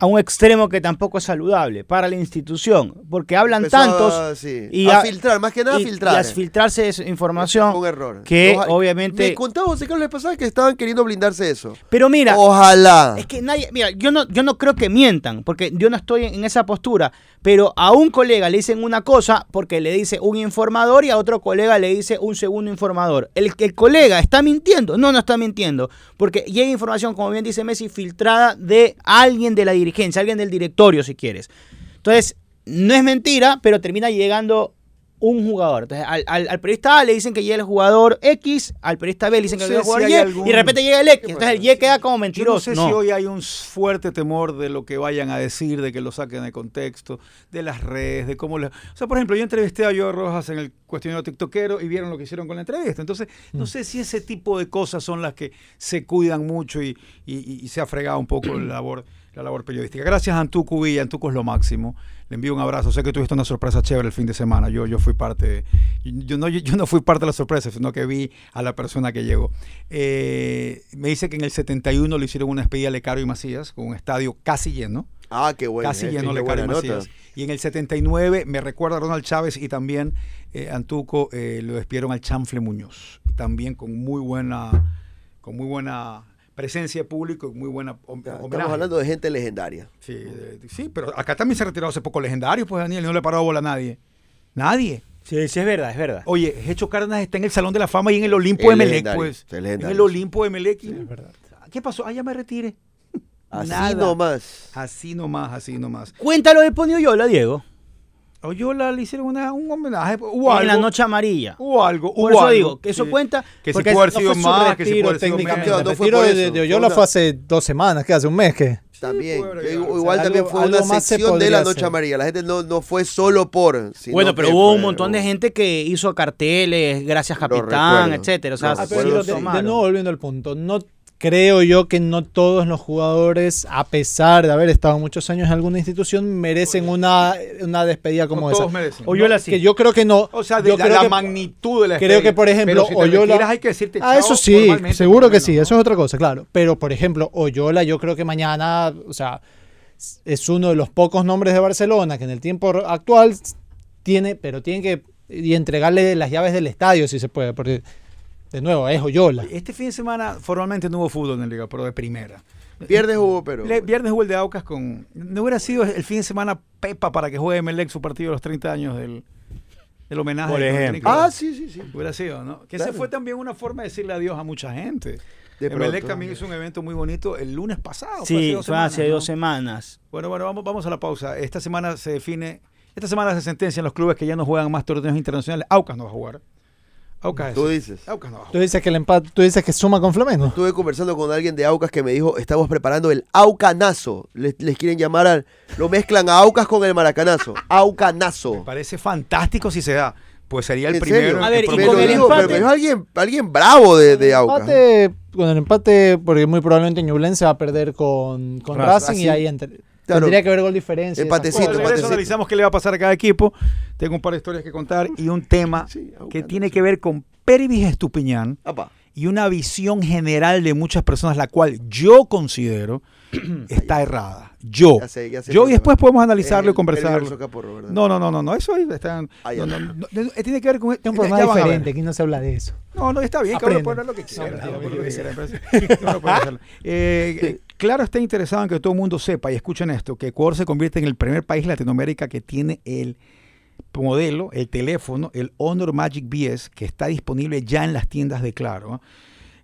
a un extremo que tampoco es saludable para la institución, porque hablan Empezó a- tantos sí, y a a- filtrar, más que nada y- filtrar. y a filtrarse esa información un error. que Ojalá- obviamente Me contaba José Carlos pasada que estaban queriendo blindarse eso. Pero mira, Ojalá. Es que nadie, mira, yo no, yo no creo que mientan, porque yo no estoy en, en esa postura, pero a un colega le dicen una cosa porque le dice un informador y a otro colega le dice un segundo informador. El, el colega está mintiendo, no, no está mintiendo, porque llega información, como bien dice Messi, filtrada de alguien de la dirigencia, alguien del directorio, si quieres. Entonces, no es mentira, pero termina llegando un jugador. Entonces, al, al- al periodista A le dicen que llega el jugador X, al periodista B le dicen No que llega el jugador si Y, algún- y de repente llega el X. Entonces el Y queda como Yo no mentiroso. sé No. si hoy hay un fuerte temor de lo que vayan a decir, de que lo saquen de contexto, de las redes, de cómo le... O sea, por ejemplo, yo entrevisté a Joe Rojas en el cuestionario tiktokero y vieron lo que hicieron con la entrevista. Entonces, no sé si ese tipo de cosas son las que se cuidan mucho y, y- y se ha fregado un poco la labor, la labor periodística. Gracias a Antuco Villa, Antuco es lo máximo. Le envío un abrazo. Sé que tuviste una sorpresa chévere el fin de semana. Yo, yo fui parte de- yo, no, yo no fui parte de la sorpresa, sino que vi a la persona que llegó. Eh, me dice que en el 71 le hicieron una despedida a Lecaro y Macías con un estadio casi lleno. Ah, qué bueno. casi jefe, lleno Lecaro y nota. Macías. Y en el 79 me recuerda a Ronald Chávez y también eh, Antuco eh, lo despidieron al Chanfle Muñoz. También con muy buena, con muy buena presencia de público y muy buena homenaje. Estamos hablando de gente legendaria. Sí, de- de- sí, pero acá también se ha retirado hace poco legendario, pues Daniel, no le paró bola a nadie. Nadie. Sí, sí, es verdad, es verdad. Oye, Hecho Cárdenas está en el Salón de la Fama y en el Olimpo de Melec, pues. es En el Olimpo de Melec. Es verdad. ¿Qué pasó? Ah, ya me retire. Así Nada. nomás. Así nomás, así nomás. Cuéntalo de Ponio Yola, Diego. A Oyola le hicieron una- un homenaje. Hubo en algo. la noche amarilla. Hubo algo. Por eso algo. digo, que eso Sí. cuenta. Que si porque puede haber No sido fue su más, que si puede haber sido técnicamente. menos. No, no el fue retiro por de, eso, de fue Oyola fue hace dos semanas, que hace un mes que. También. igual O sea, también algo- fue algo una se sección de la Noche hacer. Amarilla. La gente no, no fue solo por. sino Bueno, pero que hubo fue- un montón de gente que hizo carteles, gracias capitán, etcétera. O sea, Lo Ah, sí pero lo de, nuevo volviendo al punto, no creo yo que no todos los jugadores, a pesar de haber estado muchos años en alguna institución, merecen una, una despedida como No esa. todos merecen. Oyola No, sí. Que yo creo que no. O sea, de yo la, creo la que- magnitud de la creo que, por ejemplo, Pero si Oyola- retiras hay que decirte Ah, eso sí, seguro que sí, eso ¿no? es otra cosa, claro. Pero, por ejemplo, Oyola yo creo que mañana, o sea, es uno de los pocos nombres de Barcelona que en el tiempo actual tiene, pero tiene que y entregarle las llaves del estadio si se puede, porque de nuevo es Oyola. Este fin de semana formalmente no hubo fútbol en la liga, pero de primera. Pierdes hubo, pero. Le- viernes jugó el de Aucas con... No hubiera sido el fin de semana Pepa para que juegue Melec su partido de los 30 años del, del homenaje. Por ejemplo. técnico. Ah, sí, sí, sí. Hubiera sido, ¿no? Que Claro. ese fue también una forma de decirle adiós a mucha gente. De El Melec pronto. también hizo un evento muy bonito el lunes pasado. fue Sí, dos fue hace semanas, dos ¿no? semanas. Bueno, bueno, vamos, vamos a la pausa. Esta semana se define Esta semana se sentencian los clubes que ya no juegan más torneos internacionales. Aucas no va a jugar. Aucas Tú es- dices. Aucas no va a Tú dices que el empate, tú dices que suma con Flamengo. Estuve conversando con alguien de Aucas que me dijo, estamos preparando el Aucanazo. Les, les quieren llamar al... Lo mezclan a Aucas con el Maracanazo. Aucanazo. Parece fantástico si se da. Pues sería el ¿En primero. serio? A ver, y Me con el digo, pero empate- me dijo alguien, alguien bravo de, de Aucas. Empate, con el empate, porque muy probablemente Ñublense va a perder con, con Racing, Racing, y ahí entre- Claro. tendría que haber gol diferencia. y esas Empatecito, Bueno, empatecito. analizamos qué le va a pasar a cada equipo. Tengo un par de historias que contar y un tema Sí, que no tiene que ver con Pervis Estupiñán Apa. y una visión general de muchas personas, la cual yo considero está errada. Yo. Ya sé, ya sé yo y después podemos analizarlo El y conversarlo. Caporro. No, no, no, no, no, eso ahí está. Ya. no, no, no, no, tiene que ver con. Es un ya- programa ya van a ver. diferente, aquí no se habla de eso. No, no, está bien, Aprende. puede hablar lo que quiera. Claro, está interesado en que todo el mundo sepa y escuchen esto, que Ecuador se convierte en el primer país Latinoamérica que tiene el modelo, el teléfono, el Honor Magic BS, que está disponible ya en las tiendas de Claro. ¿eh?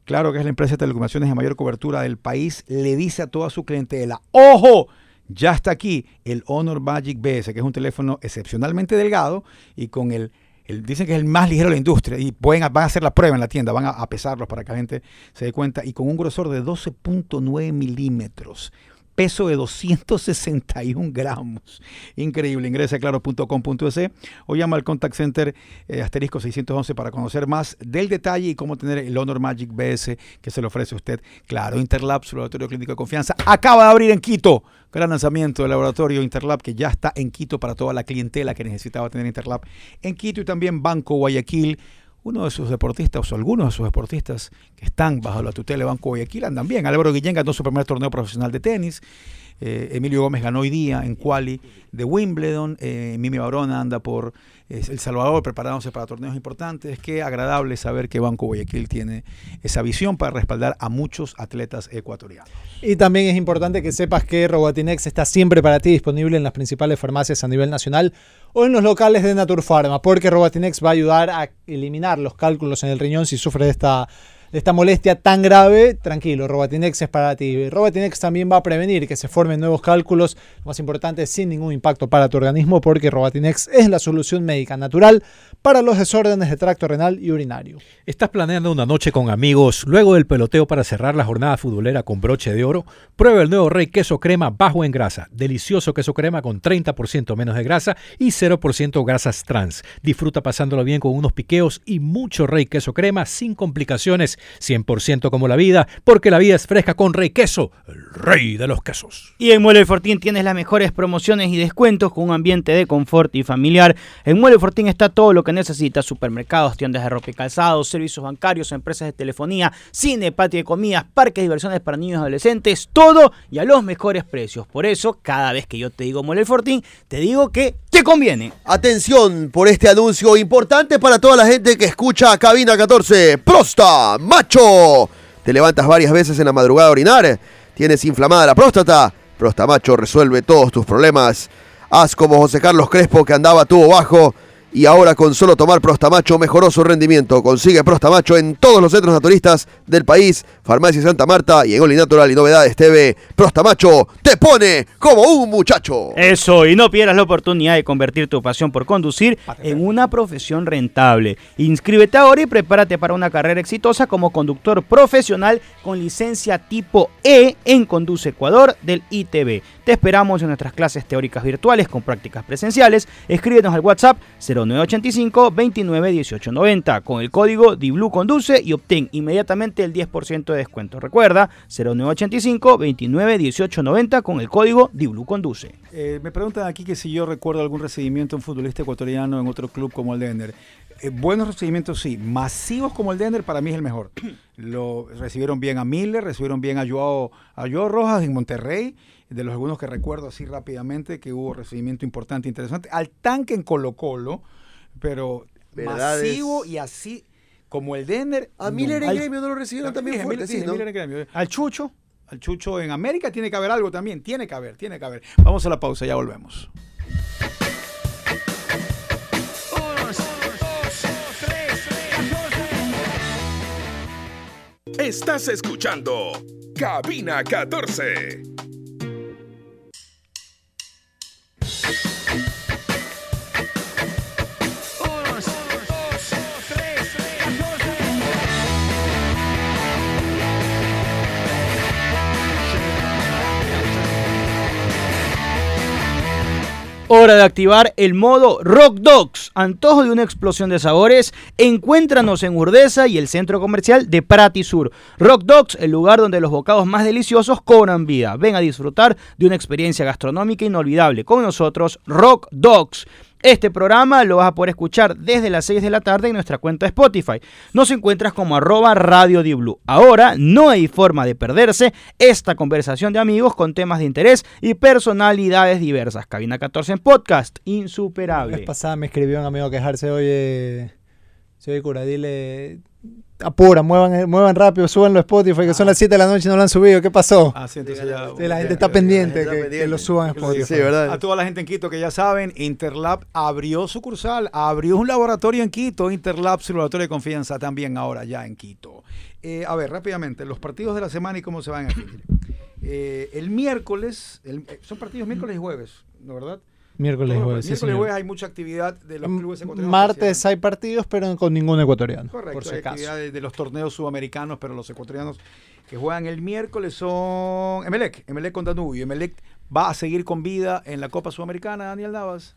Claro que es la empresa de telecomunicaciones de mayor cobertura del país, le dice a toda su clientela, ¡ojo! Ya está aquí el Honor Magic BS, que es un teléfono excepcionalmente delgado y con el, el- dicen que es el más ligero de la industria y pueden, van a hacer la prueba en la tienda, van a, a pesarlos para que la gente se dé cuenta y con un grosor de 12.9 milímetros. Peso de 261 gramos. Increíble. Ingresa a claro.com.es o llama al contact center eh, asterisco 611 para conocer más del detalle y cómo tener el Honor Magic BS que se le ofrece a usted. Claro, Interlab, su laboratorio clínico de confianza, acaba de abrir en Quito. Gran lanzamiento del laboratorio Interlab que ya está en Quito para toda la clientela que necesitaba tener Interlab en Quito y también Banco Guayaquil. Uno de sus deportistas, o algunos de sus deportistas que están bajo la tutela de Banco Guayaquil andan bien. Álvaro Guillén ganó su primer torneo profesional de tenis. Eh, Emilio Gómez ganó hoy día en quali de Wimbledon. Eh, Mimi Barona anda por El Salvador preparándose para torneos importantes. Qué agradable saber que Banco Guayaquil tiene esa visión para respaldar a muchos atletas ecuatorianos. Y también es importante que sepas que Robatinex está siempre para ti disponible en las principales farmacias a nivel nacional o en los locales de Naturpharma, porque Robatinex va a ayudar a eliminar los cálculos en el riñón si sufre de esta, de esta molestia tan grave. Tranquilo, Robatinex es para ti. Robatinex también va a prevenir que se formen nuevos cálculos, lo más importante, sin ningún impacto para tu organismo, porque Robatinex es la solución médica natural para los desórdenes de tracto renal y urinario. ¿Estás planeando una noche con amigos luego del peloteo para cerrar la jornada futbolera con broche de oro? Prueba el nuevo Rey Queso Crema bajo en grasa. Delicioso queso crema con 30% menos de grasa y 0% grasas trans. Disfruta pasándolo bien con unos piqueos y mucho Rey Queso Crema sin complicaciones. 100% como la vida, porque la vida es fresca con Rey Queso, el rey de los quesos. Y en Mueble Fortín tienes las mejores promociones y descuentos con un ambiente de confort y familiar. En Mueble Fortín está todo lo que necesitas: supermercados, tiendas de ropa y calzado, servicios bancarios, empresas de telefonía, cine, patio de comidas, parques de diversiones para niños y adolescentes, todo y a los mejores precios. Por eso, cada vez que yo te digo Mueble Fortín, te digo que te conviene. Atención por este anuncio importante para toda la gente que escucha Cabina 14. Prosta, macho. Te levantas varias veces en la madrugada a orinar. Tienes inflamada la próstata. Prosta Macho resuelve todos tus problemas. Haz como José Carlos Crespo que andaba tubo bajo y ahora con solo tomar Prostamacho mejoró su rendimiento. Consigue Prostamacho en todos los centros naturistas del país, Farmacia Santa Marta y en Oli Natural y Novedades TV. Prostamacho te pone como un muchacho. Eso, y no pierdas la oportunidad de convertir tu pasión por conducir en una profesión rentable. Inscríbete ahora y prepárate para una carrera exitosa como conductor profesional con licencia tipo E en Conduce Ecuador del ITB. Te esperamos en nuestras clases teóricas virtuales con prácticas presenciales. Escríbenos al WhatsApp 0985 29 18 90 con el código DIBLU Conduce y obtén inmediatamente el 10% de descuento. Recuerda 0985 29 18 90 con el código DIBLU Conduce. Eh, me preguntan aquí que si yo recuerdo algún recibimiento de un futbolista ecuatoriano en otro club como el Denver. Eh, buenos recibimientos sí, masivos como el Denver para mí es el mejor. Lo recibieron bien a Miller, recibieron bien a Joao, a Joao Rojas en Monterrey, de los algunos que recuerdo así rápidamente que hubo recibimiento importante, interesante. Al tanque en Colo Colo, pero ¿Verdad masivo y así como el Denver. A no. Miller en Al- gremio no lo recibieron también Sí, fuerte, Miller- sí, sí, ¿no? Miller en gremio. Al Chucho, al Chucho en América tiene que haber algo también, tiene que haber, tiene que haber. Vamos a la pausa, ya volvemos. Estás escuchando Cabina 14. Hora de activar el modo Rock Dogs, antojo de una explosión de sabores. Encuéntranos en Urdesa y el centro comercial de Prati Sur. Rock Dogs, el lugar donde los bocados más deliciosos cobran vida. Ven a disfrutar de una experiencia gastronómica inolvidable. Con nosotros, Rock Dogs. Este programa lo vas a poder escuchar desde las 6 de la tarde en nuestra cuenta de Spotify. Nos encuentras como arroba Radio. Ahora no hay forma de perderse esta conversación de amigos con temas de interés y personalidades diversas. Cabina 14 en podcast, La vez insuperable. pasada me escribió un amigo a quejarse, oye, se oye cura, dile, apura, muevan, muevan rápido, súbanlo a Spotify, que son las 7 de la noche y no lo han subido, ¿qué pasó? Ah, sí, entonces ya- Sí, la gente está pendiente está que, pendiente. que lo suban a Spotify. Sí, ¿verdad? A toda la gente en Quito que ya saben, Interlab abrió sucursal, abrió un laboratorio en Quito, Interlab, su laboratorio de confianza también ahora ya en Quito. Eh, a ver, rápidamente, los partidos de la semana y cómo se van a elegir. Eh, el miércoles, el- eh, son partidos miércoles y jueves, ¿no verdad? Miércoles jueves, miércoles jueves hay mucha actividad de los clubes ecuatorianos. Martes hay partidos, pero con ningún ecuatoriano, Correcto, por si hay acaso. actividades de los torneos sudamericanos, pero los ecuatorianos que juegan el miércoles son Emelec, Emelec con Danubio. Emelec va a seguir con vida en la Copa Sudamericana, Daniel Navas.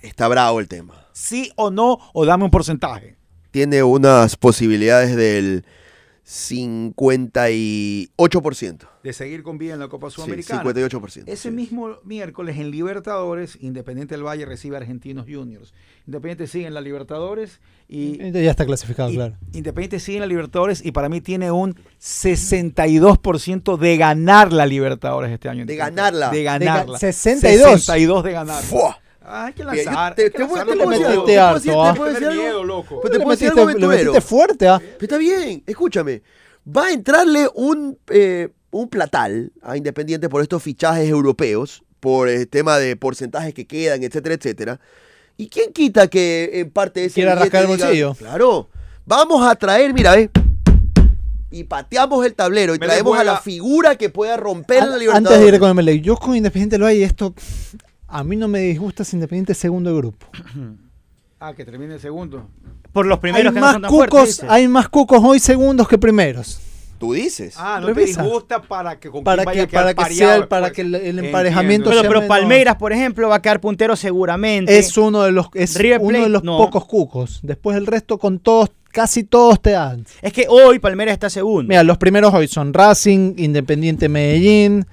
Está bravo el tema. ¿Sí o no? O dame un porcentaje. Tiene unas posibilidades del 58%. De seguir con vida en la Copa Sí, Sudamericana. 58%. Ese sí. mismo miércoles en Libertadores, Independiente del Valle recibe a Argentinos Juniors. Independiente sigue en la Libertadores y Ya está clasificado, Y claro. Independiente sigue en la Libertadores y para mí tiene un 62% de ganar la Libertadores este año. De ganarla. De De ga- ganarla. 62. 62 de ganar. ¡Fua! Ah, hay que lanzar. te- te te puedo decir algo, Te te puedo decir- te puedo decir Tener algo. miedo, loco. Pero te Le puedo decir metiste, algo le aventurero. fuerte, ¿ah? Está bien, escúchame. Va a entrarle un, eh, un platal a Independiente por estos fichajes europeos, por el tema de porcentajes que quedan, etcétera, etcétera. ¿Y quién quita que en parte de ese Quiera rascar el diga, bolsillo? Claro. Vamos a traer, mira, ve. Y pateamos el tablero y Me traemos a la figura que pueda romper la libertad. Antes de ir con MLE, yo con Independiente lo hay esto. A mí no me disgusta si Independiente es segundo de grupo. Ah, que termine el segundo. Por los Hay primeros que no más, son tan fuertes. cucos, hay más cucos hoy segundos que primeros. Tú dices. Ah, no Revisa. te disgusta para que Para que, para que, para que el, el emparejamiento Bueno, sea pero. Palmeiras, por ejemplo, va a quedar puntero seguramente. es uno de los es River uno de los no. pocos cucos. Después el resto con todos, casi todos te dan. Es que hoy Palmeiras está segundo. Mira, los primeros hoy son Racing, Independiente Medellín,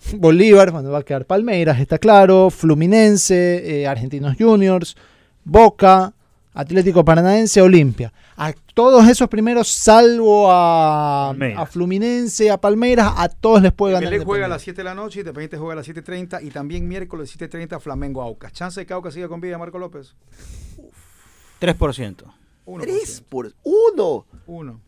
Bolívar, bueno, va a quedar Palmeiras, está claro, Fluminense, eh, Argentinos Juniors, Boca, Atlético Paranaense, Olimpia. A todos esos primeros, salvo a, a Fluminense, a Palmeiras, a todos les puede ganar. Emelec juega a las Independiente. 7 de la noche, Independiente juega a las 7.30 y también miércoles 7.30 Flamengo Aucas. ¿Chance de que Aucas siga con vida, Marco López? 3%. 1%. Tres por uno. Uno.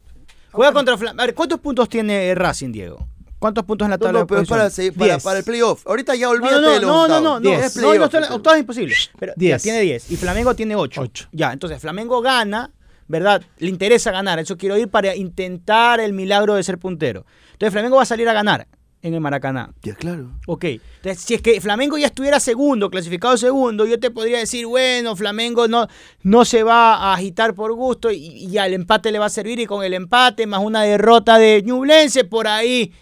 Juega contra Flam- A ver, ¿cuántos puntos tiene Racing, Diego? ¿Cuántos puntos en la tabla no, pero de es para, seguir- para, el playoff. Ahorita ya olvídate no, de los no, no, octavos. no, no, es Es no, no, eso. octavos es imposible. Pero ya Diez. tiene 10 y Flamengo tiene 8. Ocho. Ya, entonces Flamengo gana, ¿verdad? Le interesa ganar, eso quiero ir para intentar el milagro de ser puntero. Entonces Flamengo va a salir a ganar en el Maracaná. Ya, claro. Ok, entonces si es que Flamengo ya estuviera segundo, clasificado segundo, yo te podría decir, bueno, Flamengo no, no se va a agitar por gusto y, y al empate le va a servir y con el empate más una derrota de Ñublense por ahí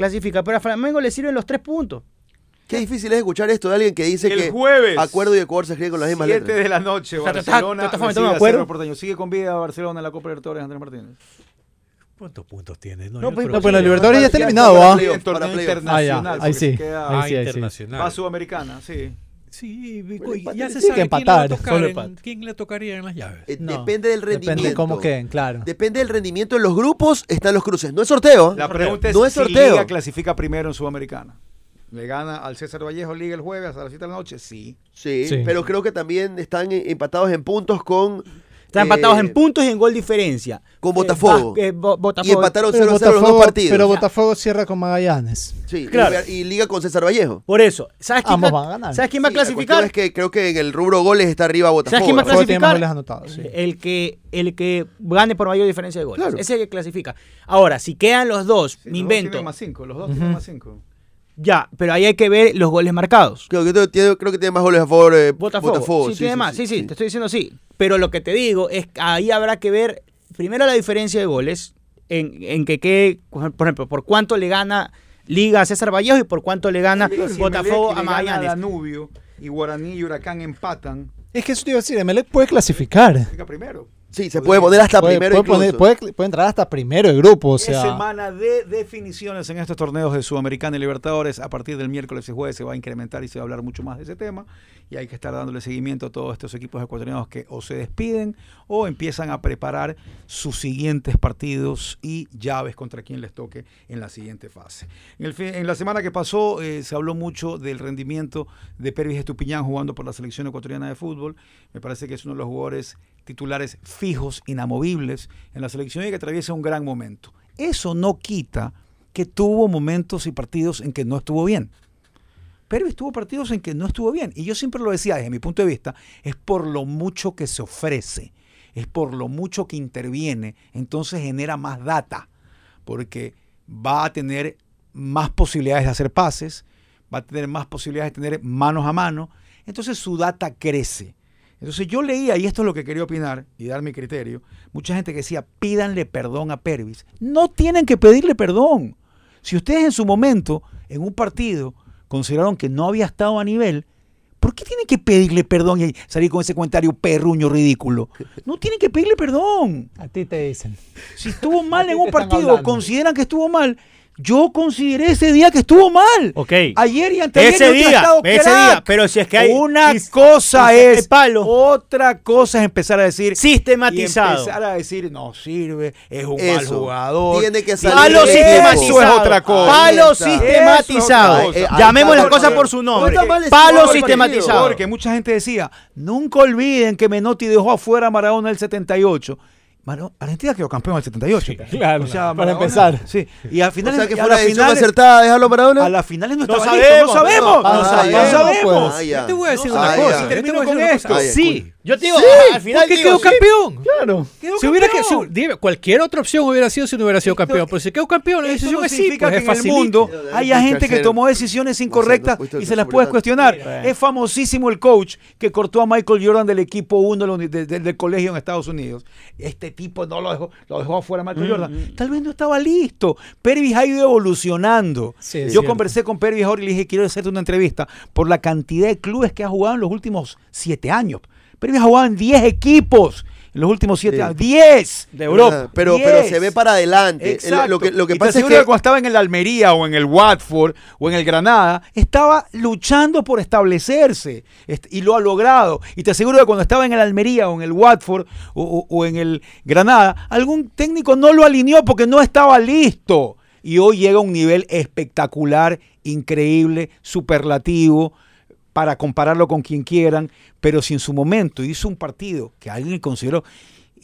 clasifica. Pero a Flamengo le sirven los tres puntos. Qué difícil es escuchar esto de alguien que dice El que jueves. acuerdo y Ecuador se escriben con las mismas 7 letras. de la noche, Barcelona acuerdo. Sigue con vida Barcelona en la Copa Libertadores, Andrés Martínez. ¿Cuántos puntos tiene? No, pues, no, pues la Libertadores ya está eliminado, ¿ah? en torneo internacional. Ah, ahí Ah, sí, ahí sí. internacional. Va Sudamericana, sí. Sí, Bueno, ya se sabe que quién le va a empatar, tocar en- quién le tocaría en las llaves. Eh, No, Depende del rendimiento. Depende cómo queden, claro. Depende del rendimiento en los grupos, están los cruces. No es sorteo. ¿eh? La pregunta es No es si sorteo. Liga clasifica primero en Sudamericana. ¿Le gana al César Vallejo Liga el jueves a las 7 de la noche? Sí. Sí, Sí. pero creo que también están eh, empatados en puntos con. Están empatados eh, en puntos y en gol diferencia. con Eh, Botafogo. Eh, Y empataron Pero 0 0 los dos partidos. pero Botafogo cierra con Magallanes. Sí, Claro. y, y Liga con César Vallejo. Por eso, ¿sabes quién, Ambos van a ganar. ¿sabes quién va a Sí, la clasificar? cuestión es que creo que en el rubro goles está arriba Botafogo. ¿Sabes quién va a clasificar? goles anotados, sí. El que, el que gane por mayor diferencia de goles. Claro. Ese es el que clasifica. Ahora, si quedan los dos, Sí, me los dos invento. tienen más 5. Los dos tienen más 5. Ya, pero ahí hay que ver los goles marcados. Creo que tiene, creo que tiene más goles a favor eh, Botafogo. Botafogo. sí, tiene más. Sí, sí, te estoy diciendo sí. Pero lo que te digo es que ahí habrá que ver primero la diferencia de goles, en, en que quede, por ejemplo, por cuánto le gana Liga a César Vallejo y por cuánto le gana Botafogo a Magallanes. Danubio y Guaraní y Huracán empatan, Es que eso te iba a decir, Emelec puede clasificar. llega primero. Sí, se puede poner hasta Puede, primero puede incluso. poner- puede- puede entrar hasta primero de grupo, o es sea. semana de definiciones en estos torneos de Sudamericana y Libertadores. A partir del miércoles y jueves se va a incrementar y se va a hablar mucho más de ese tema. Y hay que estar dándole seguimiento a todos estos equipos ecuatorianos que o se despiden o empiezan a preparar sus siguientes partidos y llaves contra quien les toque en la siguiente fase. En, el fin- en la semana que pasó eh, se habló mucho del rendimiento de Pervis Estupiñán jugando por la selección ecuatoriana de fútbol. Me parece que es uno de los jugadores titulares fijos, inamovibles en la selección y que atraviesa un gran momento. Eso no quita que tuvo momentos y partidos en que no estuvo bien. Pervis tuvo partidos en que no estuvo bien. Y yo siempre lo decía, desde mi punto de vista, es por lo mucho que se ofrece, es por lo mucho que interviene, entonces genera más data, porque va a tener más posibilidades de hacer pases, va a tener más posibilidades de tener manos a mano, entonces su data crece. Entonces yo leía, y esto es lo que quería opinar y dar mi criterio, mucha gente que decía, pídanle perdón a Pervis. No tienen que pedirle perdón. Si ustedes en su momento, en un partido, consideraron que no había estado a nivel, ¿por qué tienen que pedirle perdón y salir con ese comentario perruño ridículo? No tienen que pedirle perdón. A ti te dicen. Si estuvo mal en un partido, hablando. consideran que estuvo mal. Yo consideré ese día que estuvo mal. Ok. Ayer y anteayer Ese día, estado ese crack. día, pero si es que hay- Una si- cosa si es palo. otra cosa es empezar a decir Sistematizado. y empezar a decir no sirve, es un mal jugador. Tiene que salir Palo sistematizado. Eso es otra cosa. Palo sistematizado. Cosa. Llamemos las cosas por su nombre. No está mal ese Palo sistematizado. Porque mucha gente decía, nunca olviden que Menotti dejó afuera a Maradona en el 78. Maro- Argentina quedó campeón en el 78. claro, O sea, para Maradona- empezar. Sí. Y al O final sea que a fue una la decisión acertada dejarlo a Maradona. A las finales no No estaba sabemos, listo, no sabemos. no, No sabemos. ya, No sabemos. ah. Yo te voy a decir Ah, una cosa. Y termino Yo te voy a con decir una esto. Ah, Sí. Yo te digo, al final Porque digo, quedó sí. campeón. Claro. Quedó Si hubiera que, si- dime, cualquier otra opción hubiera sido si no hubiera sido campeón. Pero si quedó campeón, la decisión no es sí, pues que es en el mundo haya gente que tomó decisiones incorrectas y se las puedes cuestionar. Es famosísimo el coach que cortó a Michael Jordan del equipo 1 de la uni- de- de- del colegio en Estados Unidos. Este tipo no lo dejó, lo dejó afuera Michael Mm, Jordan. Tal vez no estaba listo. Pervis ha ido evolucionando. Sí, Yo conversé con Pervis ahora y le dije, quiero hacerte una entrevista por la cantidad de clubes que ha jugado en los últimos siete años. Pervis ha jugado en 10 equipos en los últimos siete Sí. años. 10 de Europa. Ah, Pero, pero 10. se ve para adelante. Exacto. Lo que, lo que Y te pasa es aseguro que cuando estaba en el Almería o en el Watford o en el Granada, estaba luchando por establecerse est- y lo ha logrado. Y te aseguro que cuando estaba en el Almería o en el Watford o, o- o en el Granada, algún técnico no lo alineó porque no estaba listo. Y hoy llega a un nivel espectacular, increíble, superlativo para compararlo con quien quieran, pero si en su momento hizo un partido que alguien consideró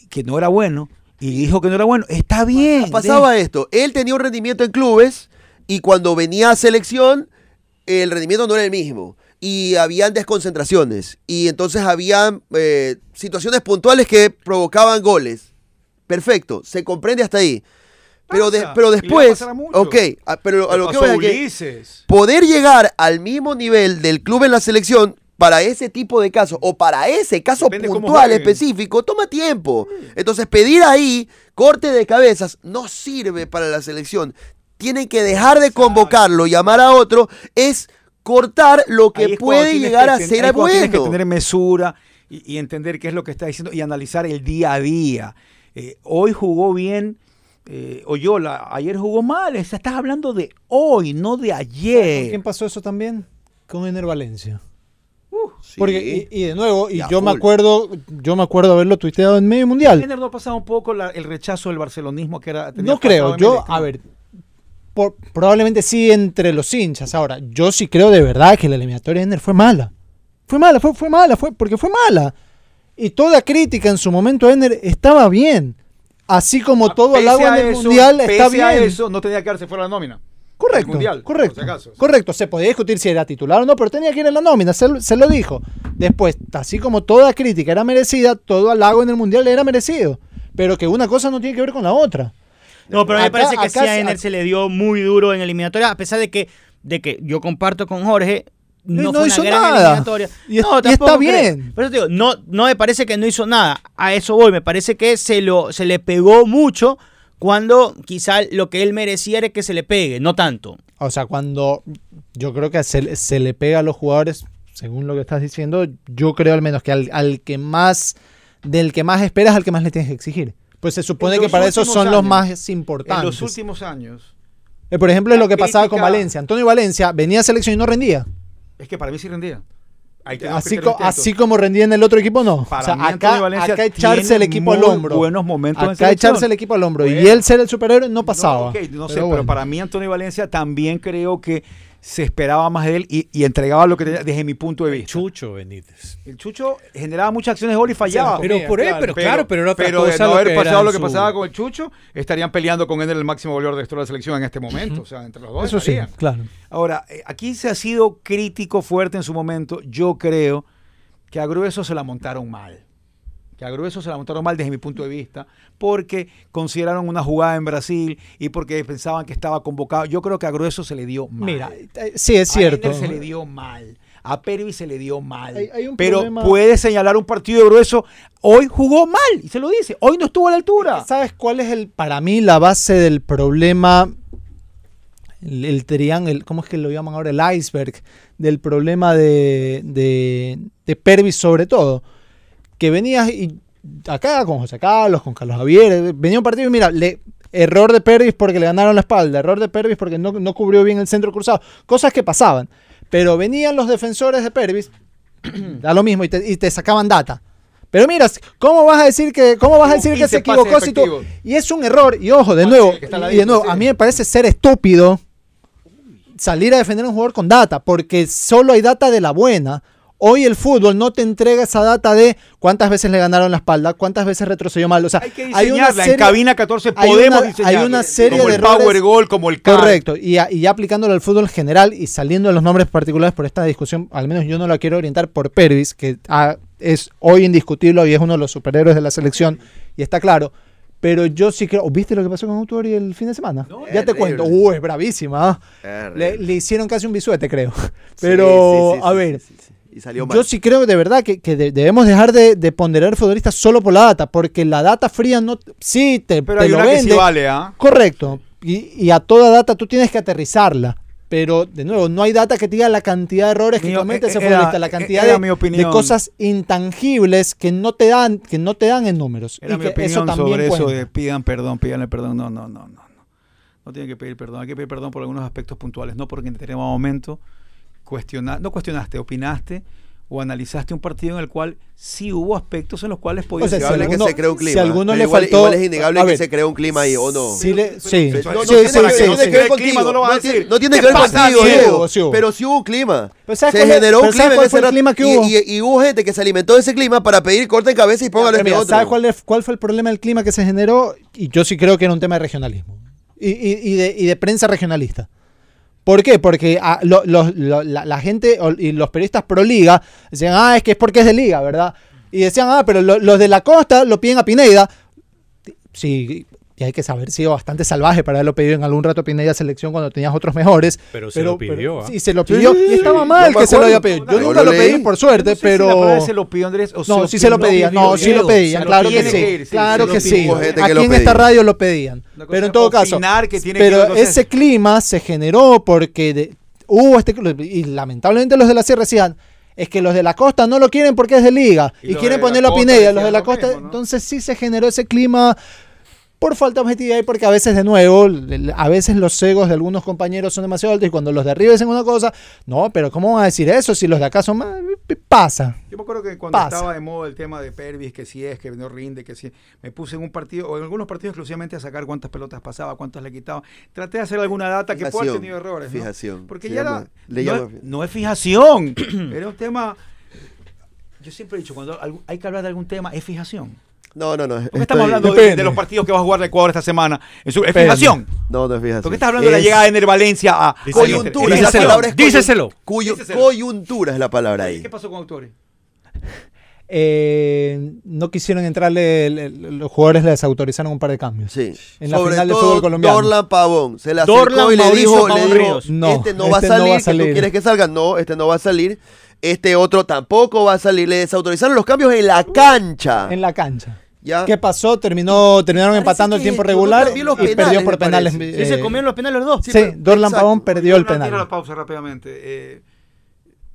que no era bueno y dijo que no era bueno, está bien. pasaba esto. Él tenía un rendimiento en clubes y cuando venía a selección, el rendimiento no era el mismo. Y habían desconcentraciones. Y entonces habían eh, situaciones puntuales que provocaban goles. Perfecto, se comprende hasta ahí. Pero, de- pero después, ok, a- pero a lo que voy a que poder llegar al mismo nivel del club en la selección para ese tipo de casos o para ese caso Depende puntual específico toma tiempo. Entonces pedir ahí corte de cabezas no sirve para la selección. Tienen que dejar de convocarlo, llamar a otro, es cortar lo que puede llegar que a ser cuando Tienes que bueno. tener mesura y, y entender qué es lo que está diciendo y analizar el día a día. Eh, hoy jugó bien. Eh, Oyola, ayer jugó mal. O sea, estás hablando de hoy, no de ¿Con ayer. quién pasó eso también? Con Ener Valencia. Sí. Porque, y, y de nuevo, y yo me acuerdo, yo me acuerdo haberlo tuiteado en medio mundial. Jenner no ha pasado un poco la- el rechazo del barcelonismo que era. No creo, yo, a ver, por- probablemente sí entre los hinchas. Ahora, yo sí creo de verdad que la eliminatoria de Ener fue mala. Fue mala, fue, fue mala, fue porque fue mala. Y toda crítica en su momento a Ener estaba bien. Así como todo Pese el agua en el eso, mundial está pese a bien. eso, no tenía que darse fuera la nómina. Correcto, mundial, correcto, por si acaso. correcto. Se podía discutir si era titular o no, pero tenía que ir en la nómina, se, lo- se lo dijo. Después, así como toda crítica era merecida, todo halago en el mundial era merecido. Pero que una cosa no tiene que ver con la otra. No, pero a mí me parece que acá sí a Ener se le dio muy duro en eliminatoria, a pesar de que, de que yo comparto con Jorge. No, No fue una hizo gran nada. Y es- no, y está bien. Por eso te digo, no, no me parece que no hizo nada. A eso voy. Me parece que se, lo, se le pegó mucho cuando quizá lo que él merecía era que se le pegue, no tanto. O sea, cuando yo creo que se, se le pega a los jugadores según lo que estás diciendo, yo creo al menos que al, al que más, del que más esperas, al que más le tienes que exigir. Pues se supone En que para eso son los más En importantes. los últimos años, Eh, por ejemplo, es lo que pasaba con Valencia. Antonio Valencia venía a selección y no rendía. Es que para mí sí rendía. Así, co- así como rendía en el otro equipo, no. Para o sea, mí, acá, acá echarse el equipo al hombro. buenos momentos en acá selección. echarse el equipo al hombro. Y Bueno. él ser el superhéroe no pasaba. No, ok, no sé, Pero pero bueno. para mí Antonio Valencia también creo que se esperaba más de él y, y entregaba lo que tenía desde mi punto de vista. Chucho Benítez. El Chucho generaba muchas acciones de gol y fallaba. Pero por él, pero claro, pero era otra pero de cosa no lo haber pasado lo que su- pasaba con el Chucho, estarían peleando con él en el máximo goleador de la historia de la selección en este momento. O sea, entre los dos. Eso sí, claro. Ahora, eh, aquí se ha sido crítico fuerte en su momento. Yo creo que a Grueso se la montaron mal. Que a Grueso se la montaron mal desde mi punto de vista, porque consideraron una jugada en Brasil y porque pensaban que estaba convocado. Yo creo que a Grueso se le dio mal. Mira, eh, sí es cierto. A Ender se le dio mal. A Pervis se le dio mal. Hay- hay un pero problema- puede señalar un partido de Grueso. Hoy jugó mal, y se lo dice. Hoy no estuvo a la altura. ¿Sabes cuál es el para mí la base del problema? El, el triángulo, ¿cómo es que lo llaman ahora? El iceberg del problema de, de, de Pervis sobre todo. Que venías y acá con José Carlos, con Carlos Javier, venía un partido y mira, le, error de Pervis porque le ganaron la espalda, error de Pervis porque no, no cubrió bien el centro cruzado, cosas que pasaban. Pero venían los defensores de Pervis, da lo mismo, y te, y te sacaban data. Pero mira, ¿cómo vas a decir que, cómo vas a Hubo decir que 15 se equivocó si tú-. Y es un error, y ojo, de Ah, nuevo, y de nuevo, a mí me parece ser estúpido salir a defender a un jugador con data, porque solo hay data de la buena. Hoy el fútbol no te entrega esa data de cuántas veces le ganaron la espalda, cuántas veces retrocedió mal. O sea, Hay que hay una diseñarla. serie- en cabina 14 hay podemos una- diseñarla. hay una serie como de el Power errores- Goal, como el CAR. Correcto, y, a- y ya aplicándolo al fútbol general y saliendo de los nombres particulares por esta discusión, al menos yo no la quiero orientar por Pervis, que ah, es hoy indiscutible y es uno de los superhéroes de la selección, y está claro. Pero yo sí creo. ¿Viste lo que pasó con Autori el fin de semana? ya te cuento. Uh, es bravísima. ¿ah? Le, le hicieron casi un bisuete, creo. Pero, sí, sí, a sí, ver, sí, sí, sí. Y salió mal. yo sí creo de verdad que, que de- debemos dejar de, de ponderar futbolistas solo por la data, porque la data fría no. Sí, te, Pero te hay lo una que sí vende. vale, ¿ah? Correcto. Y, y a toda data tú tienes que aterrizarla. Pero, de nuevo, no hay data que te diga la cantidad de errores que Mío, comete eh, ese era- futbolista, la cantidad era de, mi cosas intangibles que no te dan, que no te dan en números. Era y mi que opinión eso también sobre eso de pidan perdón, pídanle perdón. No, no, no, no. No, no tienen que pedir perdón. Hay que pedir perdón por algunos aspectos puntuales. No porque en determinado momento cuestiona, no cuestionaste, opinaste o analizaste un partido en el cual sí hubo aspectos en los cuales podías O sea, Se si alguno- que se creó un si clima. alguno le igual, faltó- igual es innegable que se creó un clima ahí, ¿o no? Sí, le- sí. No, tiene, sí, no sí, tiene que ver contigo. clima no lo vas a decir. no tiene ¿Qué que ver contigo, Diego? Sí hubo. Pero sí hubo un clima. Pero ¿sabes Se generó un pero ¿sabes clima en cuál ese fue el rato. clima que y, hubo? y- y hubo gente que se alimentó de ese clima para pedir corte en cabeza y póngale este mira, otro. ¿Sabes cuál, es- cuál fue el problema del clima que se generó? Y yo sí creo que era un tema de regionalismo. Y, y- y de, y de prensa regionalista. ¿Por qué? Porque ah, lo- la, la gente y los periodistas pro liga decían, ah, es que es porque es de liga, ¿verdad? Y decían, ah, pero lo- los de la costa lo piden a Pineda. Sí, y hay que saber, sido bastante salvaje para haberlo pedido en algún rato a Pineda selección cuando tenías otros mejores. Pero se lo pidió, ¿ah? Sí, se lo pidió. Sí, y estaba mal que se lo haya pedido. Yo nunca lo lo pedí, por suerte, no sé si pero... palabra se lo pidió Andrés o No, lo sí se lo pedían, no, sí lo pedían, claro que sí, claro que sí. Aquí en esta radio lo pedían, pero en todo caso, opinar que tiene que pero ese clima se generó porque hubo este y lamentablemente los de la sierra decían es que los de la costa no lo quieren porque es de liga Y quieren ponerlo a Pineda, los de la costa, mismo, ¿no? entonces sí se generó ese clima por falta de objetividad y porque a veces de nuevo, a veces los egos de algunos compañeros son demasiado altos y cuando los de arriba dicen una cosa, no, pero ¿cómo van a decir eso si los de acá son más? Pasa. Yo me acuerdo que cuando Pasa. estaba de moda el tema de Pervis, que si es, que no rinde, que si me puse en un partido, o en algunos partidos exclusivamente a sacar cuántas pelotas pasaba, cuántas le quitaba. Traté de hacer alguna data que pueda haber tenido errores. ¿no? fijación. Porque Se ya llama- era- le no, llama- es- no es fijación, era un tema. Yo siempre he dicho, cuando hay que hablar de algún tema, es fijación. No, no, no. ¿Por qué estoy- estamos hablando de, de los partidos que va a jugar el Ecuador esta semana? Es, su- es Depende. fijación. No, no es fijación. ¿Por qué estás hablando de la llegada de Ener Valencia a Coyuntura. La palabra es cuyo-. Coyuntura es la palabra ahí. ¿Qué pasó con Autori? Eh, no quisieron entrarle, el- el- los jugadores le desautorizaron un par de cambios. Sí. En la Sobre final de todo fútbol colombiano. Dorlan Pavón. Se le acercó Dorlan, y le Mauricio dijo, le Pavón dijo, Ríos. No, este no va a este no salir, va a que salir. tú quieres que salga. No, este no va a salir. Este otro tampoco va a salir. Le desautorizaron los cambios en la cancha. En la cancha. ¿Ya? ¿Qué pasó? Terminó, terminaron Parece empatando el tiempo regular y penales, perdió por penales. Sí, eh, se comieron los penales los dos. Sí, pero- Dorlan exacto. Pavón perdió el penal. la pausa rápidamente. Eh,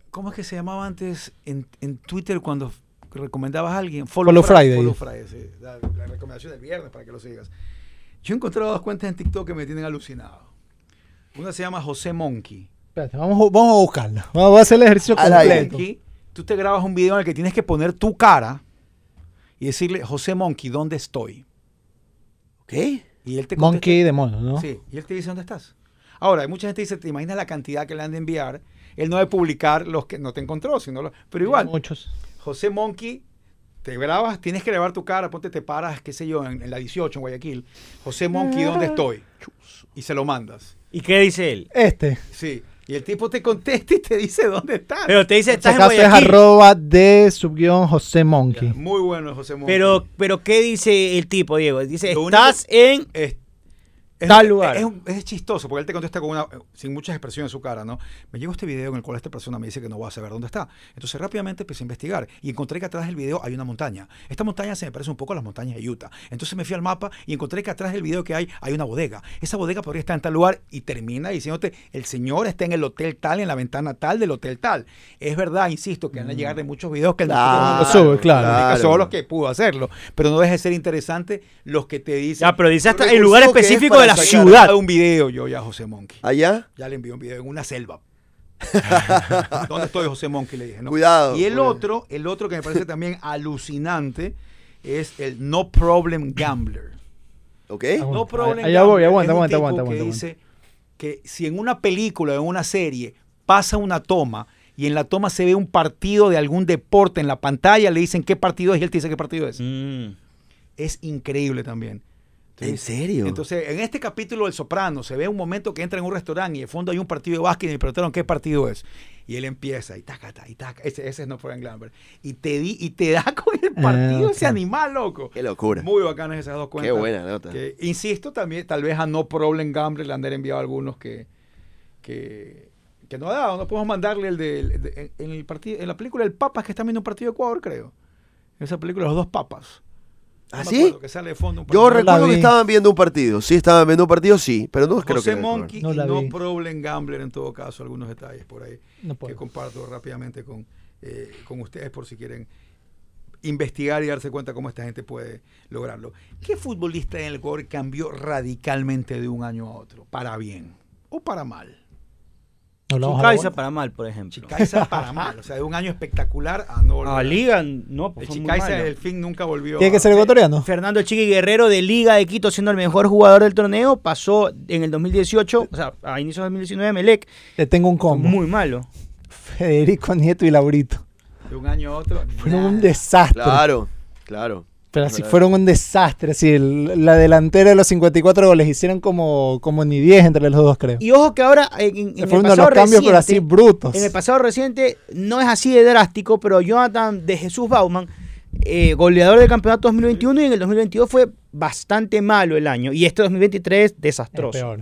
¿Cómo es que se llamaba antes en, en Twitter cuando recomendabas a alguien? Follow Friday. Follow Friday, sí. La, la recomendación del viernes para que lo sigas. Yo he encontrado dos cuentas en TikTok que me tienen alucinado. Una se llama José Monkey. Espérate, vamos, a- vamos a buscarla. Vamos a hacer el ejercicio completo. Monkey, tú te grabas un video en el que tienes que poner tu cara y decirle, José Monkey, ¿dónde estoy? ¿Ok? Y él te contesta- Monkey de mono, ¿no? Sí, y él te dice dónde estás. Ahora, hay mucha gente que dice, ¿te imaginas la cantidad que le han de enviar? Él no debe publicar los que no te encontró, sino los- pero igual, Muchos. José Monkey, te grabas, tienes que grabar tu cara, ponte, te paras, qué sé yo, en, en la 18 en Guayaquil. José Monkey, ¿dónde estoy? Y se lo mandas. ¿Y qué dice él? Este. Sí. Y el tipo te contesta y te dice dónde estás. Pero te dice, En este estás en caso es Guayaquil. arroba de subguión José Monkey. Muy bueno, José Monkey. Pero, pero ¿qué dice el tipo, Diego? Dice, Lo único- estás en es, es- Tal lugar. Es, es chistoso porque él te contesta con una, sin muchas expresiones en su cara, ¿no? Me llegó este video en el cual esta persona me dice que no va a saber dónde está. Entonces rápidamente empecé a investigar y encontré que atrás del video hay una montaña. Esta montaña se me parece un poco a las montañas de Utah. Entonces me fui al mapa y encontré que atrás del video que hay hay una bodega. Esa bodega podría estar en tal lugar y termina diciéndote, el señor está en el hotel tal, en la ventana tal del hotel tal. Es verdad, insisto, que van a llegar de muchos videos que no Claro, pudo sube, claro. Solo claro. los que pudo hacerlo. Pero no deja de ser interesante los que te dicen... Ya, pero dice hasta el lugar específico de la ciudad. un video yo ya a José Monkey. ¿Allá? Ya le envié un video en una selva. ¿Dónde estoy, José Monkey? Le dije. ¿no? Cuidado, Y el cuidado. otro, el otro que me parece también alucinante es el No Problem Gambler. ¿Ok? No Problem allá voy, Gambler aguanta, es un aguanta, tipo aguanta, que aguanta, dice que si en una película o en una serie pasa una toma y en la toma se ve un partido de algún deporte en la pantalla, le dicen qué partido es y él te dice qué partido es. Mm. Es increíble también. ¿En serio? Entonces, en este capítulo del Soprano se ve un momento que entra en un restaurante y de fondo hay un partido de básquet y me preguntaron qué partido es. Y él empieza y taca, taca, y taca. Ese, ese es No Problem Gambler. Y te, di, y te da con el partido Ah, ese ok. animal, loco. Qué locura. Muy bacanas esas dos cuentas. Qué buena nota. Que, insisto, también tal vez a No Problem Gambler le han enviado algunos que, que, que no ha dado. No podemos mandarle el de, el de- en, el partido, en la película El Papas que están viendo un partido de Ecuador, creo. Esa película, Los Dos Papas. ¿Ah, sí? acuerdo, Que sale de fondo un Yo recuerdo que estaban viendo un partido. Sí, estaban viendo un partido, sí. Pero no creo José que. Monkey No y No. Problem Gambler en todo caso, algunos detalles por ahí No que comparto rápidamente con, eh, con ustedes por si quieren investigar y darse cuenta cómo esta gente puede lograrlo. ¿Qué futbolista en el Ecuador cambió radicalmente de un año a otro? ¿Para bien o para mal? Nos lo vamos a la Chicaiza para mal, por ejemplo. Chicaiza para mal, o sea, de un año espectacular a no volver A Liga, no, pues fue Chicaiza del fin nunca volvió. Tiene que ser ecuatoriano. Fernando Chiqui Guerrero de Liga de Quito siendo el mejor jugador del torneo, pasó en el 2018, o sea, a inicios de 2019 a Melec, Le tengo un fue combo. muy malo. Federico Nieto y Laurito. De un año a otro. Fueron un desastre. Claro, claro. Pero así fueron un desastre. Así, la delantera de los 54 goles hicieron como, como ni 10 entre los dos, creo. Y ojo que ahora en, en- Fue el uno de pasado los cambios, pero así reciente- brutos. En el pasado reciente no es así de drástico, pero Jonathan de Jesús Bauman, eh, goleador del campeonato 2021 y en el 2022 fue bastante malo el año. Y este 2023 Es desastroso. peor.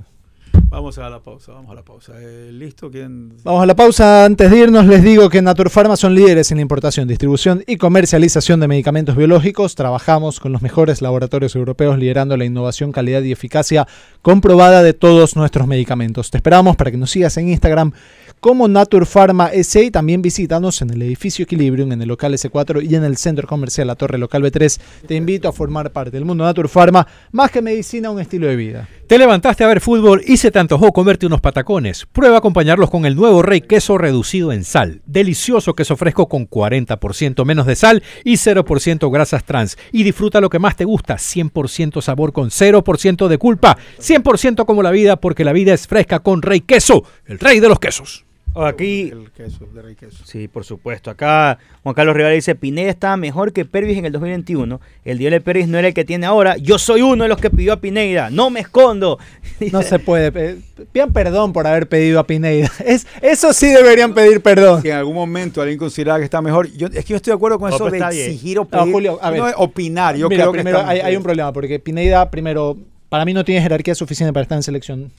Vamos a la pausa, vamos a la pausa. Eh, ¿Listo? ¿Quién? Vamos a la pausa. Antes de irnos, les digo que Naturpharma son líderes en la importación, distribución y comercialización de medicamentos biológicos. Trabajamos con los mejores laboratorios europeos liderando la innovación, calidad y eficacia comprobada de todos nuestros medicamentos. Te esperamos para que nos sigas en Instagram como Naturpharma S y también visítanos en el edificio Equilibrium, en el local S4 y en el centro comercial La Torre Local B3. Te invito a formar parte del mundo Naturpharma, más que medicina, un estilo de vida. Te levantaste a ver fútbol y se te antojó comerte unos patacones. Prueba a acompañarlos con el nuevo Rey Queso reducido en sal. Delicioso queso fresco con 40% menos de sal y 0% grasas trans. Y disfruta lo que más te gusta, 100% sabor con 0% de culpa. 100% como la vida porque la vida es fresca con Rey Queso, el rey de los quesos. Aquí, El queso, de rey queso. sí, por supuesto. Acá Juan Carlos Rivera dice, Pineda estaba mejor que Pervis en el 2021. El Diole Pervis no era el que tiene ahora. Yo soy uno de los que pidió a Pineda. No me escondo. No se puede. pe- Pidan perdón por haber pedido a Pineida. Es, eso sí deberían pedir perdón. Si en algún momento alguien considera que está mejor, yo, es que yo estoy de acuerdo con No, eso de exigir o No. Julio, a ver. no es opinar, yo Mira, creo que primero hay, hay un problema, porque Pineida, primero, para mí no tiene jerarquía suficiente para estar en selección.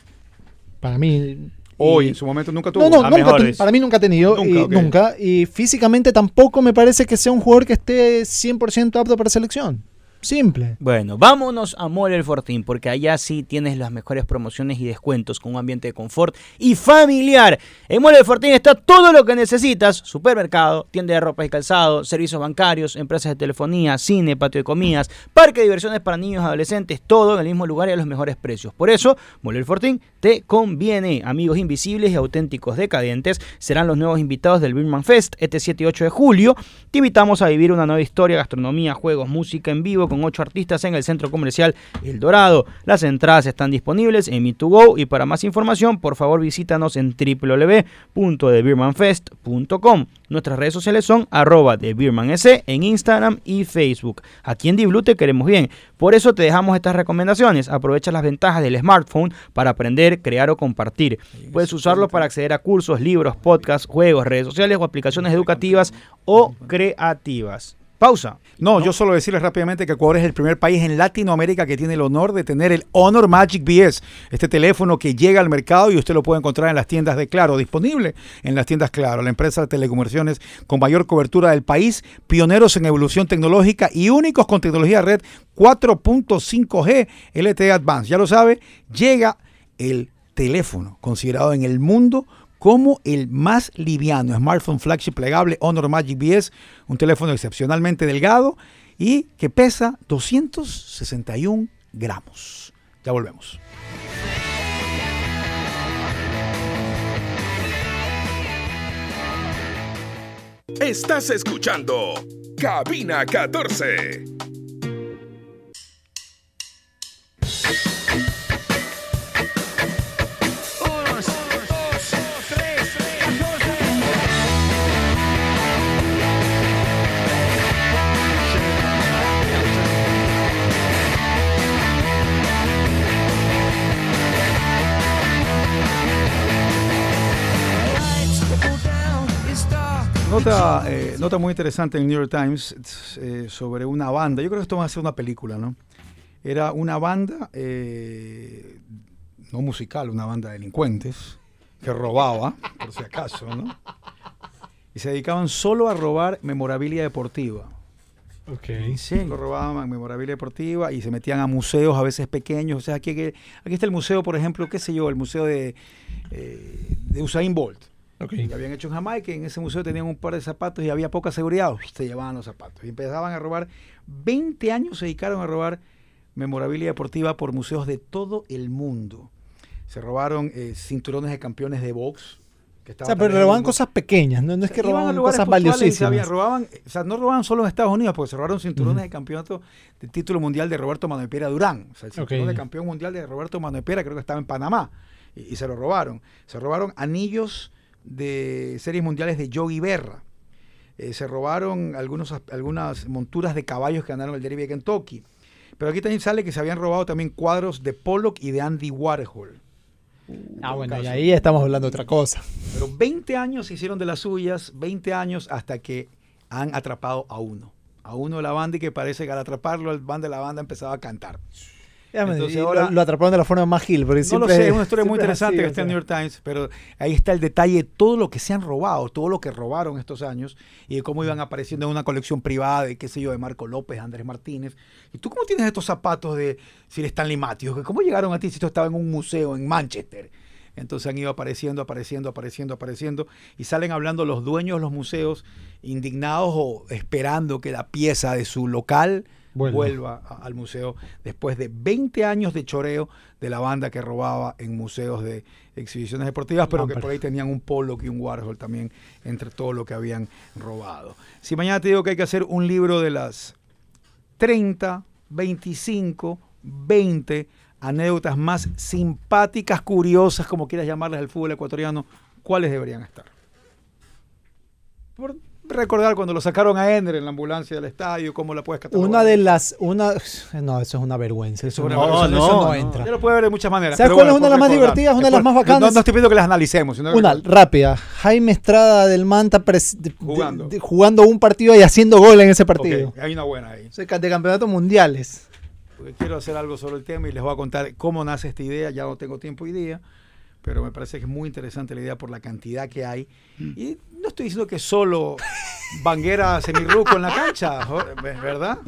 Para mí. Hoy, en su momento nunca tuvo. No, no, nunca, para mí nunca ha tenido. Nunca, y, nunca. Y físicamente tampoco me parece que sea un jugador que esté 100% apto para selección. Simple. Bueno, vámonos a Mall El Fortín, porque allá sí tienes las mejores promociones y descuentos con un ambiente de confort y familiar. En Mall El Fortín está todo lo que necesitas: supermercado, tienda de ropa y calzado, servicios bancarios, empresas de telefonía, cine, patio de comidas, parque de diversiones para niños y adolescentes, todo en el mismo lugar y a los mejores precios. Por eso, Mall El Fortín te conviene. Amigos invisibles y auténticos decadentes serán los nuevos invitados del Birman Fest este 7 y 8 de julio. Te invitamos a vivir una nueva historia, gastronomía, juegos, música en vivo con ocho artistas en el centro comercial El Dorado. Las entradas están disponibles en Me2Go y para más información, por favor visítanos en www.thebirmanfest.com. Nuestras redes sociales son arroba de en Instagram y Facebook. Aquí en Diblu te queremos bien. Por eso te dejamos estas recomendaciones. Aprovecha las ventajas del smartphone para aprender, crear o compartir. Puedes usarlo para acceder a cursos, libros, podcasts, juegos, redes sociales o aplicaciones educativas o creativas. Pausa. No, yo solo decirles rápidamente que Ecuador es el primer país en Latinoamérica que tiene el honor de tener el Honor Magic BS, este teléfono que llega al mercado y usted lo puede encontrar en las tiendas de Claro, disponible en las tiendas Claro, la empresa de telecomunicaciones con mayor cobertura del país, pioneros en evolución tecnológica y únicos con tecnología red 4.5G LTE Advanced. Ya lo sabe, llega el teléfono considerado en el mundo como el más liviano smartphone flagship plegable Honor Magic BS, un teléfono excepcionalmente delgado y que pesa 261 gramos. Ya volvemos. Estás escuchando Cabina 14. Nota, eh, nota muy interesante en el New York Times eh, sobre una banda. Yo creo que esto va a ser una película, ¿no? Era una banda, eh, no musical, una banda de delincuentes que robaba, por si acaso, ¿no? Y se dedicaban solo a robar memorabilia deportiva. Ok. Lo robaban memorabilia deportiva y se metían a museos a veces pequeños. O sea, aquí, aquí está el museo, por ejemplo, qué sé yo, el museo de, eh, de Usain Bolt. Que habían hecho en Jamaica, en ese museo tenían un par de zapatos y había poca seguridad, se llevaban los zapatos. Y empezaban a robar, 20 años se dedicaron a robar memorabilia deportiva por museos de todo el mundo. Se robaron eh, cinturones de campeones de box. Que O sea, pero robaban cosas pequeñas, no, no es que robaban cosas valiosísimas. sabían, robaban, o sea, no robaban solo en Estados Unidos, porque se robaron cinturones de campeonato de título mundial de Roberto Manuel Piera Durán. O sea, el cinturón de campeón mundial de Roberto Manuel Piera creo que estaba en Panamá. Y, y se lo robaron. Se robaron anillos de series mundiales de Yogi Berra. Eh, se robaron algunos, as- algunas monturas de caballos que ganaron el Derby de Kentucky. Pero aquí también sale que se habían robado también cuadros de Pollock y de Andy Warhol. Ah, bueno, y ahí estamos hablando de otra cosa. Pero 20 años se hicieron de las suyas, 20 años hasta que han atrapado a uno. A uno de la banda y que parece que al atraparlo el band de la banda empezaba a cantar. Entonces lo- ahora- lo, atraparon de la forma más gil, porque No lo sé, es una historia muy interesante así, que está en. New York Times, pero ahí está el detalle de todo lo que se han robado, todo lo que robaron estos años y de cómo iban apareciendo en una colección privada de, qué sé yo, de Marco López, Andrés Martínez. ¿Y tú cómo tienes estos zapatos de Sir Stanley Matthews? ¿Cómo llegaron a ti si esto estaba en un museo en Manchester? Entonces han ido apareciendo, apareciendo, apareciendo, apareciendo y salen hablando los dueños de los museos indignados o esperando que la pieza de su local Vuelva. vuelva a- al museo después de 20 años de choreo de la banda que robaba en museos de exhibiciones deportivas, pero que por ahí tenían un Pollock y un Warhol también entre todo lo que habían robado. Si mañana te digo que hay que hacer un libro de las 30, 25, 20 anécdotas más simpáticas, curiosas, como quieras llamarlas del fútbol ecuatoriano, ¿cuáles deberían estar? Por recordar cuando lo sacaron a Ender en la ambulancia del estadio, cómo la puedes catalogar. Una de las. Una, no, eso es una vergüenza. Eso, Una no, vergüenza. eso- No, eso no, no. entra. Ya lo puede ver de muchas maneras. ¿Sabes pero cuál es bueno, una de las más divertidas? Una de las más No, bacanas. no estoy pidiendo que las analicemos. Sino Una, rápida. Jaime Estrada del Manta pres- de- de- Jugando. de- jugando un partido y haciendo gol en ese partido. hay una buena ahí. O sea, De campeonatos mundiales. Porque quiero hacer algo sobre el tema y les voy a contar cómo nace esta idea. Ya no tengo tiempo hoy día, pero me parece que es muy interesante la idea por la cantidad que hay. Y no estoy diciendo que solo Banguera semirruco en la cancha, ¿verdad?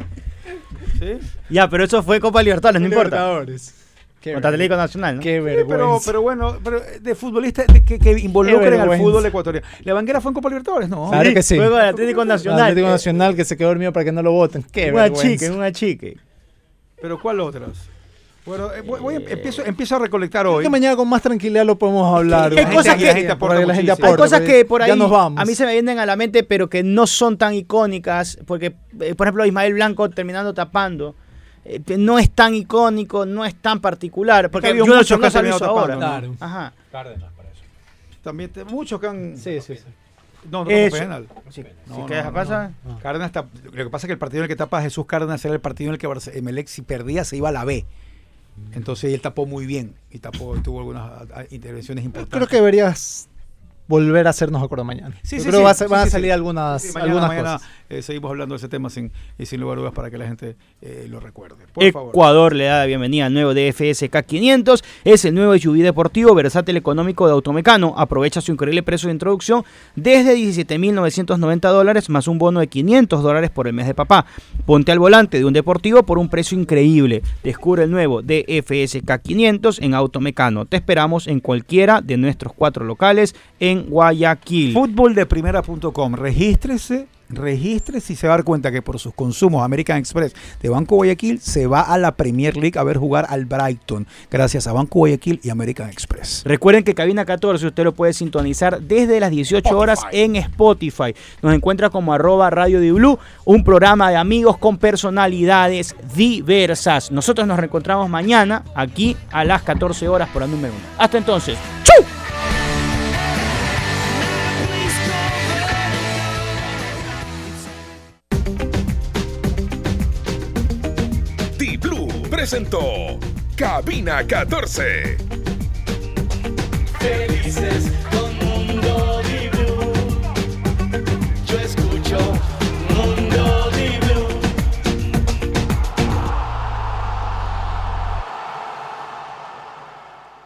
¿Sí? Ya, pero eso fue Copa Libertadores, no importa. Libertadores. Qué Contra. Atlético Nacional, ¿no? Qué Sí, vergüenza. pero, pero bueno, pero de futbolistas que, que involucren al fútbol ecuatoriano. ¿La banquera fue en Copa Libertadores? No. Claro que sí. Juego del Atlético Nacional. Atlético Eh, Nacional que se quedó dormido para que no lo voten. Qué Un vergüenza. achique, un achique. ¿Pero cuál otras? Bueno, eh, voy, voy a- empiezo, empiezo a recolectar hoy. Que mañana con más tranquilidad lo podemos hablar. Hay cosas que- la gente aporta que la gente. Hay aporte, cosas que por ahí Ya nos vamos. a mí se me vienen a la mente, pero que no son tan icónicas, porque, eh, por ejemplo, Ismael Blanco terminando tapando, eh, que no es tan icónico, no es tan particular, porque muchos que Sosa han lo hizo terminado ahora. tapando, ¿no? Ajá. Cárdenas para eso. También te- muchos que han. Sí, sí, sí. No, no, Eso. no penal. Sí, No, si no, no, pasa, Cárdenas lo que pasa es que el partido en el que tapa Jesús Cárdenas era el partido en el que Emelec si perdía se iba a la B. Entonces él tapó muy bien y tapó tuvo algunas a- a- intervenciones importantes. Creo que deberías volver a hacernos acuerdo mañana. Sí, Yo sí, creo sí, va a sí, van a salir sí. algunas, Sí, mañana, algunas mañana, cosas. eh, seguimos hablando de ese tema sin, y sin lugar a dudas para que la gente eh, lo recuerde. Por favor. Ecuador le da la bienvenida al nuevo DFS K500. Es el nuevo SUV deportivo versátil económico de Automecano. Aprovecha su increíble precio de introducción desde 17.990 dólares más un bono de 500 dólares por el mes de papá. Ponte al volante de un deportivo por un precio increíble. Descubre el nuevo DFS K500 en Automecano. Te esperamos en cualquiera de nuestros cuatro locales en Guayaquil. Fútboldeprimera.com. Regístrese, regístrese y se va a dar cuenta que por sus consumos American Express de Banco Guayaquil se va a la Premier League a ver jugar al Brighton. Gracias a Banco Guayaquil y American Express. Recuerden que Cabina 14 usted lo puede sintonizar desde las 18 horas en Spotify. Nos encuentra como arroba Radio Di Blue, un programa de amigos con personalidades diversas. Nosotros nos reencontramos mañana aquí a las 14 horas por número 1. Hasta entonces. ¡Chau! Presentó Cabina 14. Felices con Mundo Di Blue. Yo escucho